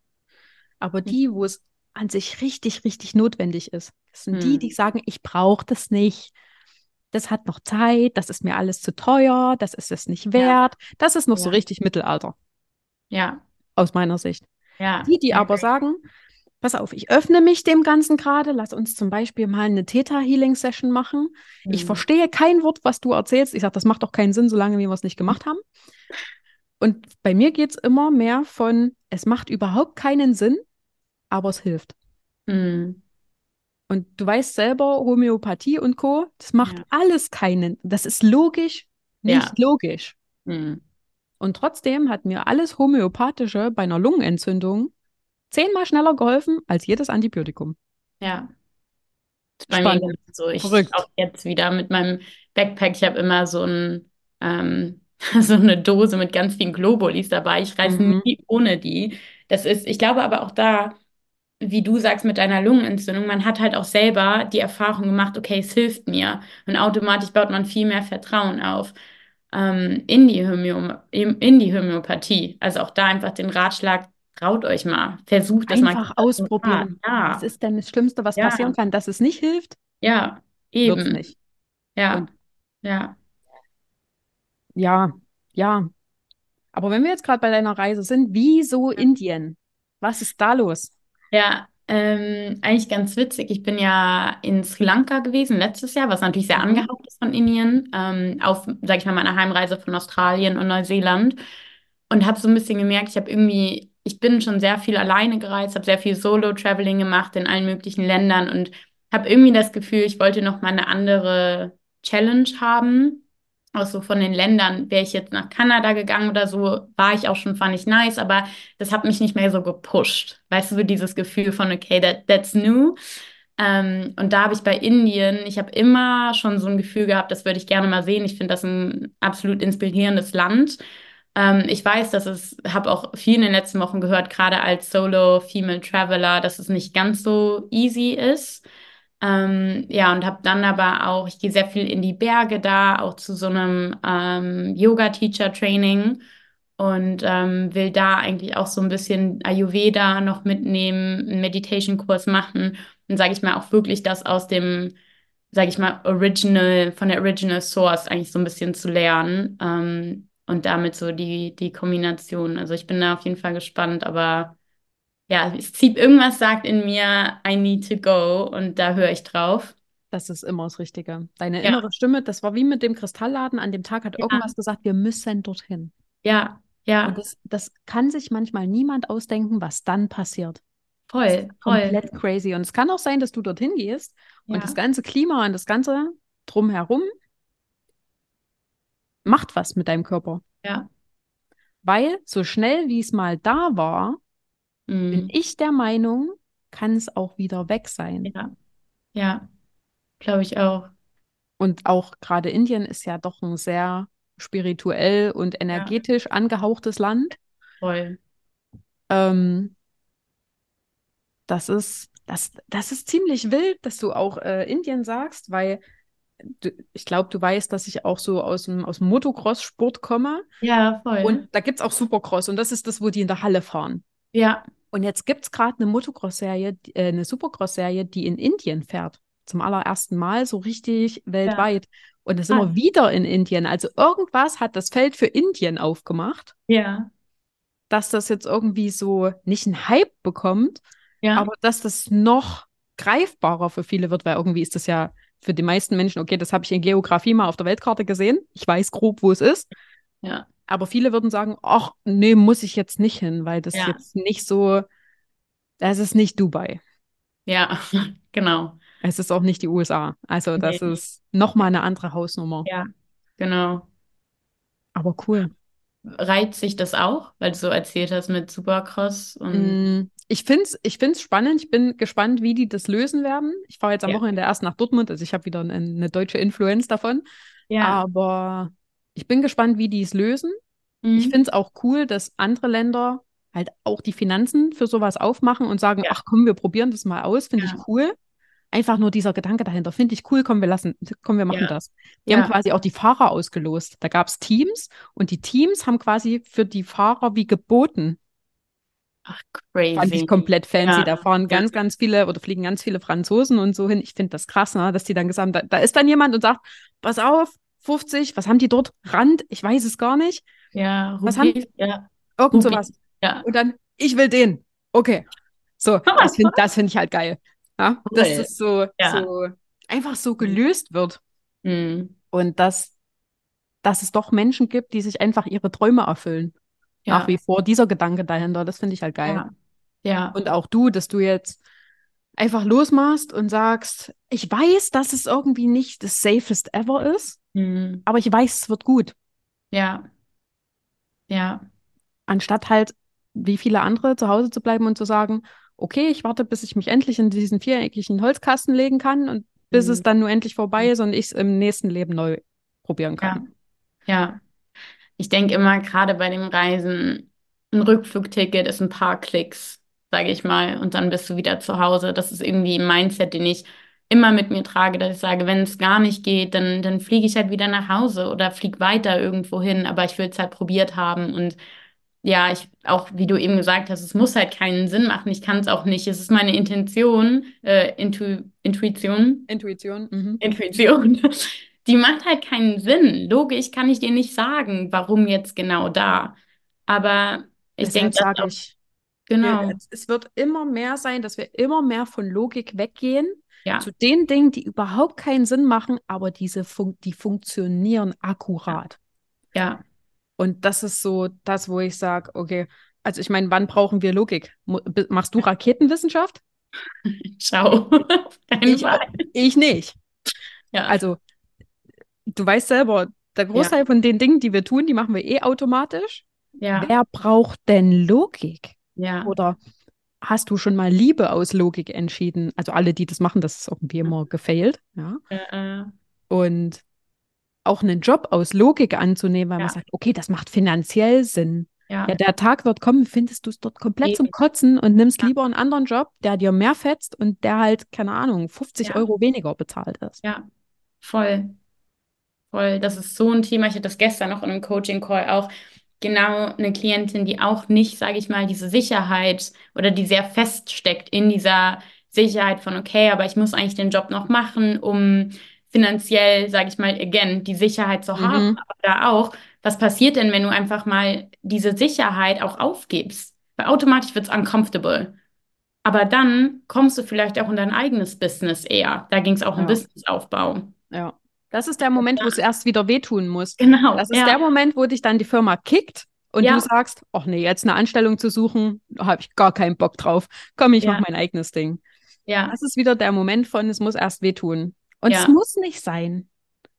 aber die, wo es an sich richtig, richtig notwendig ist, das sind die, Hm. die sagen, ich brauche das nicht. Das hat noch Zeit, das ist mir alles zu teuer, das ist es nicht Ja, wert. Das ist noch so ja, richtig Mittelalter, ja, aus meiner Sicht. ja. Die, die aber sagen, pass auf, ich öffne mich dem Ganzen gerade, lass uns zum Beispiel mal eine Theta-Healing-Session machen. Ich Hm. verstehe kein Wort, was du erzählst. Ich sage, das macht doch keinen Sinn, solange wir es nicht gemacht haben. Und bei mir geht es immer mehr von, es macht überhaupt keinen Sinn, aber es hilft. Hm. Und du weißt selber, Homöopathie und Co., das macht Ja, alles keinen. Das ist logisch, nicht ja. logisch. Hm. Und trotzdem hat mir alles Homöopathische bei einer Lungenentzündung zehnmal schneller geholfen als jedes Antibiotikum. Ja. Spannend. so. Ich Verrückt. auch jetzt wieder mit meinem Backpack. Ich habe immer so ein, ähm, [laughs] so eine Dose mit ganz vielen Globulis dabei. Ich reise Mhm. nie ohne die. Das ist, ich glaube aber auch da, wie du sagst mit deiner Lungenentzündung, man hat halt auch selber die Erfahrung gemacht, okay, es hilft mir. Und automatisch baut man viel mehr Vertrauen auf ähm, in die Homö in die Homöopathie. Also auch da einfach den Ratschlag, traut euch mal, versucht das mal. Einfach ausprobieren. Was Ja, ist denn das Schlimmste, was ja, passieren kann? Dass es nicht hilft, ja, eben. nicht. Ja, Und ja, ja, ja. Aber wenn wir jetzt gerade bei deiner Reise sind, wieso Indien? Was ist da los? ja. Ähm, eigentlich ganz witzig. Ich bin ja in Sri Lanka gewesen letztes Jahr, was natürlich sehr Mhm. angehaucht ist von Indien, ähm, auf, sag ich mal, meiner Heimreise von Australien und Neuseeland. Und habe so ein bisschen gemerkt, ich habe irgendwie, ich bin schon sehr viel alleine gereist, habe sehr viel Solo-Traveling gemacht in allen möglichen Ländern und habe irgendwie das Gefühl, ich wollte noch mal eine andere Challenge haben. Auch so von den Ländern, wäre ich jetzt nach Kanada gegangen oder so, war ich auch schon, fand ich nice, aber das hat mich nicht mehr so gepusht. Weißt du, so dieses Gefühl von, okay, that, that's new. Ähm, und da habe ich bei Indien, ich habe immer schon so ein Gefühl gehabt, das würde ich gerne mal sehen. Ich finde das ein absolut inspirierendes Land. Ähm, ich weiß, dass es, habe auch viel in den letzten Wochen gehört, gerade als Solo-Female Traveler, dass es nicht ganz so easy ist. Ähm, ja, und habe dann aber auch, ich gehe sehr viel in die Berge da, auch zu so einem ähm, Yoga-Teacher-Training und ähm, will da eigentlich auch so ein bisschen Ayurveda noch mitnehmen, einen Meditation-Kurs machen und sage ich mal auch wirklich das aus dem, sage ich mal, Original, von der Original Source eigentlich so ein bisschen zu lernen ähm, und damit so die, die Kombination. Also ich bin da auf jeden Fall gespannt, aber ja, es zieht irgendwas sagt in mir, I need to go und da höre ich drauf. Das ist immer das Richtige. Deine Ja, innere Stimme, das war wie mit dem Kristallladen. An dem Tag hat ja, irgendwas gesagt, wir müssen dorthin. ja, Und ja, das, das kann sich manchmal niemand ausdenken, was dann passiert. Voll, voll. komplett crazy. Und es kann auch sein, dass du dorthin gehst und das Ja, ganze Klima und das ganze drumherum macht was mit deinem Körper. ja, Weil so schnell wie es mal da war, bin mm, ich der Meinung, kann es auch wieder weg sein. ja, ja, glaube ich auch. Und auch gerade Indien ist ja doch ein sehr spirituell und Ja, energetisch angehauchtes Land. voll. Ähm, das ist, das, das ist ziemlich wild, dass du auch äh, Indien sagst, weil ich glaube, du weißt, dass ich auch so aus dem, aus dem Motocross-Sport komme. Ja, voll. Und da gibt es auch Supercross und das ist das, wo die in der Halle fahren. Ja, Und jetzt gibt es gerade eine Motocross-Serie, äh, eine Supercross-Serie, die in Indien fährt. Zum allerersten Mal so richtig ja, weltweit. Und da sind ah, wir wieder in Indien. Also irgendwas hat das Feld für Indien aufgemacht, ja, dass das jetzt irgendwie so nicht einen Hype bekommt, ja, aber dass das noch greifbarer für viele wird, weil irgendwie ist das ja für die meisten Menschen, okay, das habe ich in Geografie mal auf der Weltkarte gesehen. Ich weiß grob, wo es ist. ja, Aber viele würden sagen, ach, nee, muss ich jetzt nicht hin, weil das ja, jetzt nicht so, das ist nicht Dubai. ja, [laughs] genau. Es ist auch nicht die USA. Also das Nee, ist nochmal eine andere Hausnummer. ja, genau. Aber cool. Reizt sich das auch, weil du so erzählt hast mit Supercross und Mm, Ich finde es ich find's spannend. Ich bin gespannt, wie die das lösen werden. Ich fahre jetzt am ja, Wochenende erst nach Dortmund, also ich habe wieder eine, eine deutsche Influenz davon. ja, Aber ich bin gespannt, wie die es lösen. Mhm. Ich finde es auch cool, dass andere Länder halt auch die Finanzen für sowas aufmachen und sagen, Ja. ach komm, wir probieren das mal aus, finde Ja. ich cool. Einfach nur dieser Gedanke dahinter, finde ich cool, komm, wir lassen, komm, wir machen Ja. das. Die haben quasi auch die Fahrer ausgelost. Da gab es Teams und die Teams haben quasi für die Fahrer wie geboten. Ach, crazy. Fand ich komplett fancy. Ja. Da fahren ganz, ganz viele oder fliegen ganz viele Franzosen und so hin. Ich finde das krass, ne? dass die dann gesagt haben, da, da ist dann jemand und sagt, pass auf, 50, was haben die dort? Rand? Ich weiß es gar nicht. Ja, Was Rubis, ja. Irgend Rupi. sowas. Ja. Und dann, ich will den. Okay. So, das finde find ich halt geil. Ja? Dass Cool. das so, Ja. so einfach so gelöst wird. Mhm. Und dass, dass es doch Menschen gibt, die sich einfach ihre Träume erfüllen. Ja. Nach wie vor dieser Gedanke dahinter, das finde ich halt geil. Ja. Ja. Und auch du, dass du jetzt einfach losmachst und sagst, ich weiß, dass es irgendwie nicht das safest ever ist, Mhm. aber ich weiß, es wird gut. Ja. Ja. Anstatt halt, wie viele andere, zu Hause zu bleiben und zu sagen, okay, ich warte, bis ich mich endlich in diesen viereckigen Holzkasten legen kann und bis Mhm. es dann nur endlich vorbei ist und ich es im nächsten Leben neu probieren kann. Ja. Ich denke immer, gerade bei dem Reisen, ein Rückflugticket ist ein paar Klicks, sage ich mal, und dann bist du wieder zu Hause. Das ist irgendwie ein Mindset, den ich immer mit mir trage, dass ich sage, wenn es gar nicht geht, dann, dann fliege ich halt wieder nach Hause oder fliege weiter irgendwo hin, aber ich will es halt probiert haben und ja, ich auch, wie du eben gesagt hast, es muss halt keinen Sinn machen. Ich kann es auch nicht. Es ist meine Intention, äh, Intu Intuition, Intuition. Mhm. Intuition, die macht halt keinen Sinn. Logisch kann ich dir nicht sagen, warum jetzt genau da. Aber ich denke, sage ich, genau, es, es wird immer mehr sein, dass wir immer mehr von Logik weggehen ja, zu den Dingen, die überhaupt keinen Sinn machen, aber diese fun die funktionieren akkurat. ja, Und das ist so das, wo ich sage, okay, also ich meine, wann brauchen wir Logik? Machst du [laughs] Raketenwissenschaft? [laughs] keinen Ich, ich nicht. Ja, Also, du weißt selber, der Großteil von den Dingen, die wir tun, die machen wir eh automatisch. ja, Wer braucht denn Logik? ja, Oder hast du schon mal Liebe aus Logik entschieden? Also alle, die das machen, das ist irgendwie immer gefailt, ja. äh, äh, Und auch einen Job aus Logik anzunehmen, weil man Ja. sagt, okay, das macht finanziell Sinn. ja, Ja, der Tag wird kommen, findest du es dort komplett zum Eben. Kotzen und nimmst Ja. lieber einen anderen Job, der dir mehr fetzt und der halt, keine Ahnung, 50 Ja. Euro weniger bezahlt ist. ja, voll. Voll, das ist so ein Thema. Ich hatte das gestern noch in einem Coaching-Call auch. Genau eine Klientin, die auch nicht, sage ich mal, diese Sicherheit oder die sehr feststeckt in dieser Sicherheit von, okay, aber ich muss eigentlich den Job noch machen, um finanziell, sage ich mal, again, die Sicherheit zu haben. Mhm. Aber da auch, was passiert denn, wenn du einfach mal diese Sicherheit auch aufgibst? Weil automatisch wird es uncomfortable. Aber dann kommst du vielleicht auch in dein eigenes Business eher. Da ging es auch um Ja. Businessaufbau. Ja. Das ist der Moment, wo es erst wieder wehtun muss. Genau. Das ist ja. der Moment, wo dich dann die Firma kickt und Ja. du sagst, ach nee, jetzt eine Anstellung zu suchen, habe ich gar keinen Bock drauf. Komm, ich Ja. mache mein eigenes Ding. Ja, Das ist wieder der Moment von, es muss erst wehtun. Und Ja. es muss nicht sein.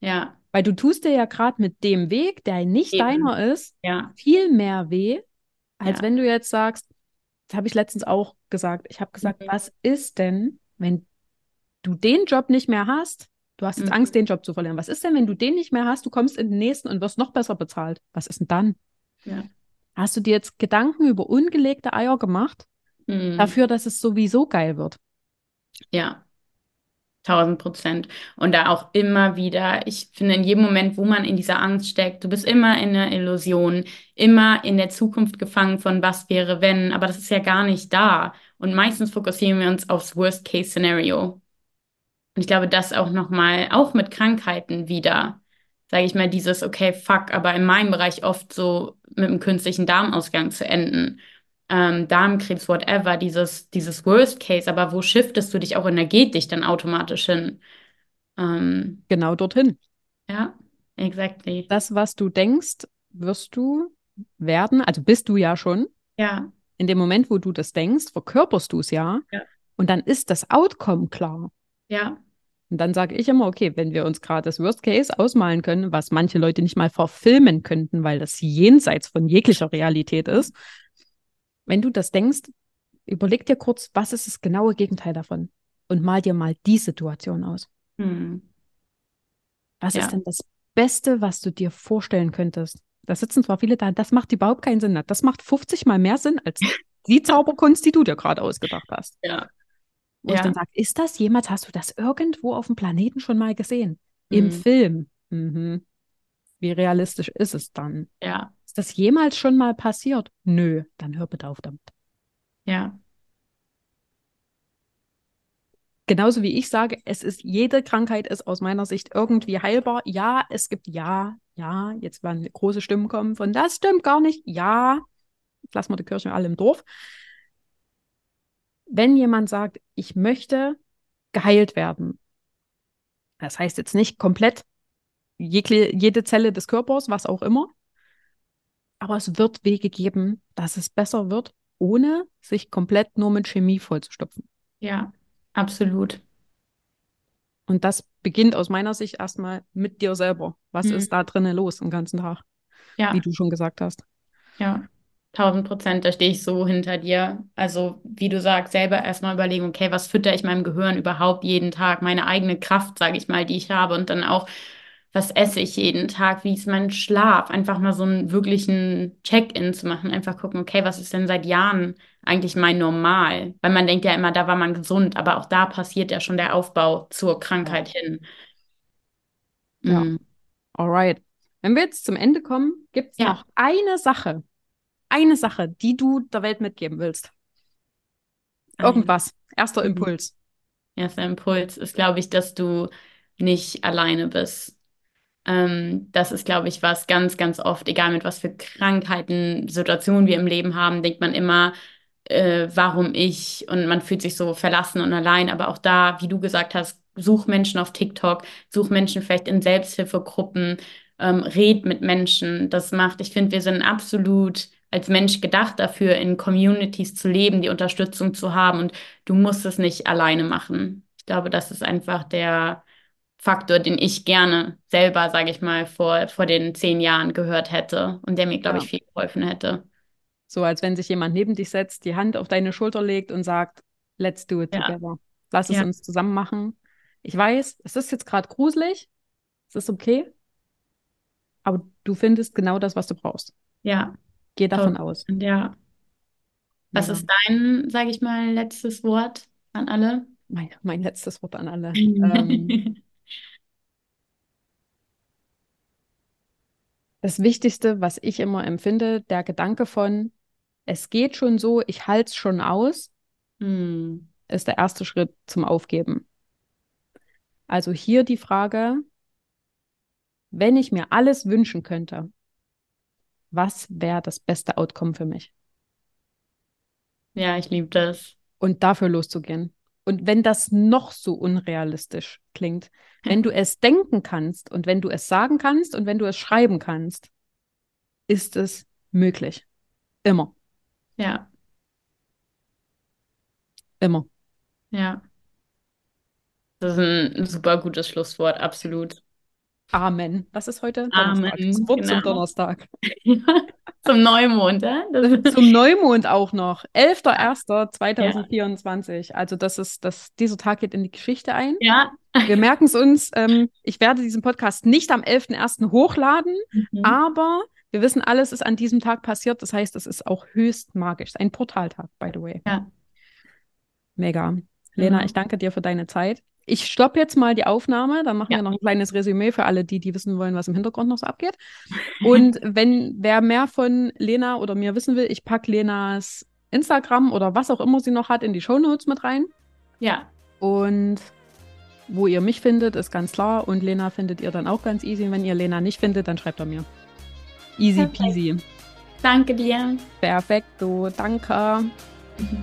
ja, Weil du tust dir ja gerade mit dem Weg, der nicht Eben. deiner ist, ja, viel mehr weh, als Ja. wenn du jetzt sagst, das habe ich letztens auch gesagt. Ich habe gesagt, Mhm. was ist denn, wenn du den Job nicht mehr hast? Du hast jetzt Mhm. Angst, den Job zu verlieren. Was ist denn, wenn du den nicht mehr hast? Du kommst in den nächsten und wirst noch besser bezahlt. Was ist denn dann? ja. Hast du dir jetzt Gedanken über ungelegte Eier gemacht, Mhm. dafür, dass es sowieso geil wird? Ja, tausend Prozent. Und da auch immer wieder, ich finde, in jedem Moment, wo man in dieser Angst steckt, du bist immer in einer Illusion, immer in der Zukunft gefangen von was wäre, wenn, aber das ist ja gar nicht da. Und meistens fokussieren wir uns aufs Worst-Case-Szenario. Und ich glaube, das auch nochmal, auch mit Krankheiten wieder, sage ich mal, dieses, okay, fuck, aber in meinem Bereich oft so mit einem künstlichen Darmausgang zu enden. Ähm, Darmkrebs, whatever, dieses, dieses Worst Case, aber wo shiftest du dich auch energetisch dann automatisch hin? Ähm, Genau dorthin. ja, exactly. Das, was du denkst, wirst du werden, also bist du ja schon. Ja, In dem Moment, wo du das denkst, verkörperst du es ja. Ja. Und dann ist das Outcome klar. Ja, Und dann sage ich immer, okay, wenn wir uns gerade das Worst Case ausmalen können, was manche Leute nicht mal verfilmen könnten, weil das jenseits von jeglicher Realität ist, wenn du das denkst, überleg dir kurz, was ist das genaue Gegenteil davon? Und mal dir mal die Situation aus. hm. Was Ja. ist denn das Beste, was du dir vorstellen könntest? Da sitzen zwar viele da, das macht überhaupt keinen Sinn. Das macht 50 mal mehr Sinn als die [laughs] Zauberkunst, die du dir gerade ausgedacht hast. Ja. Wo Ja. ich dann sage, ist das jemals, hast du das irgendwo auf dem Planeten schon mal gesehen? Im Mhm. Film. Mhm. Wie realistisch ist es dann? Ja. Ist das jemals schon mal passiert? Nö, dann hör bitte auf damit. Ja. Genauso wie ich sage, es ist, jede Krankheit ist aus meiner Sicht irgendwie heilbar. Ja, es gibt ja, ja, jetzt werden große Stimmen kommen von, das stimmt gar nicht. Ja, lassen wir die Kirche alle im Dorf. Wenn jemand sagt, ich möchte geheilt werden, das heißt jetzt nicht komplett jegliche, jede Zelle des Körpers, was auch immer, aber es wird Wege geben, dass es besser wird, ohne sich komplett nur mit Chemie vollzustopfen. Ja. Absolut. Und das beginnt aus meiner Sicht erstmal mit dir selber. Was Mhm. ist da drinnen los den ganzen Tag, Ja. wie du schon gesagt hast? Ja, tausend Prozent, da stehe ich so hinter dir. Also, wie du sagst, selber erstmal überlegen, okay, was fütter ich meinem Gehirn überhaupt jeden Tag? Meine eigene Kraft, sage ich mal, die ich habe. Und dann auch, was esse ich jeden Tag? Wie ist mein Schlaf? Einfach mal so einen wirklichen Check-in zu machen. Einfach gucken, okay, was ist denn seit Jahren eigentlich mein Normal? Weil man denkt ja immer, da war man gesund, aber auch da passiert ja schon der Aufbau zur Krankheit hin. Ja. Mm. Alright. Wenn wir jetzt zum Ende kommen, gibt es Ja. noch eine Sache, eine Sache, die du der Welt mitgeben willst. Irgendwas. Erster Mhm. Impuls. Erster Impuls ist, glaube ich, dass du nicht alleine bist. Ähm, das ist, glaube ich, was ganz, ganz oft, egal mit was für Krankheiten, Situationen wir im Leben haben, denkt man immer, äh, warum ich? Und man fühlt sich so verlassen und allein. Aber auch da, wie du gesagt hast, such Menschen auf TikTok, such Menschen vielleicht in Selbsthilfegruppen, ähm, red mit Menschen. Das macht, ich finde, wir sind absolut als Mensch gedacht dafür, in Communities zu leben, die Unterstützung zu haben. Und du musst es nicht alleine machen. Ich glaube, das ist einfach der Faktor, den ich gerne selber, sage ich mal, vor, vor den zehn Jahren gehört hätte und der mir, glaube Ja. ich, viel geholfen hätte. So als wenn sich jemand neben dich setzt, die Hand auf deine Schulter legt und sagt, let's do it Ja. together. Lass es Ja. uns zusammen machen. Ich weiß, es ist jetzt gerade gruselig, es ist okay, aber du findest genau das, was du brauchst. Ja, Geh davon aus. Und ja. Was Mega. ist dein, sage ich mal, letztes Wort an alle? Mein, mein letztes Wort an alle. ähm, [laughs] das Wichtigste, was ich immer empfinde, der Gedanke von, es geht schon so, ich halte es schon aus, Hm. ist der erste Schritt zum Aufgeben. Also hier die Frage, wenn ich mir alles wünschen könnte, was wäre das beste Outcome für mich? Ja, ich liebe das. Und dafür loszugehen. Und wenn das noch so unrealistisch klingt, wenn du [laughs] es denken kannst und wenn du es sagen kannst und wenn du es schreiben kannst, ist es möglich. Immer, Ja, immer. ja. Das ist ein super gutes Schlusswort, absolut. Amen. Was ist heute? Amen, Donnerstag. Zum genau. Donnerstag. [laughs] Zum Neumond, ja? Ist, Zum Neumond auch noch. 11.01.2024. Also das ist, das, dieser Tag geht in die Geschichte ein. ja. Wir merken es uns. Ähm, ich werde diesen Podcast nicht am 11.01. hochladen, Mhm. aber wir wissen, alles ist an diesem Tag passiert. Das heißt, es ist auch höchst magisch. Ein Portaltag, by the way. Ja. Mega. Lena, Genau. ich danke dir für deine Zeit. Ich stoppe jetzt mal die Aufnahme, dann machen Ja. wir noch ein kleines Resümee für alle, die, die wissen wollen, was im Hintergrund noch so abgeht. [laughs] Und wenn wer mehr von Lena oder mir wissen will, ich packe Lenas Instagram oder was auch immer sie noch hat in die Shownotes mit rein. Ja, Und wo ihr mich findet, ist ganz klar. Und Lena findet ihr dann auch ganz easy. Und wenn ihr Lena nicht findet, dann schreibt er mir. Easy Perfekt. peasy. danke dir. Perfekto. Danke. Mhm.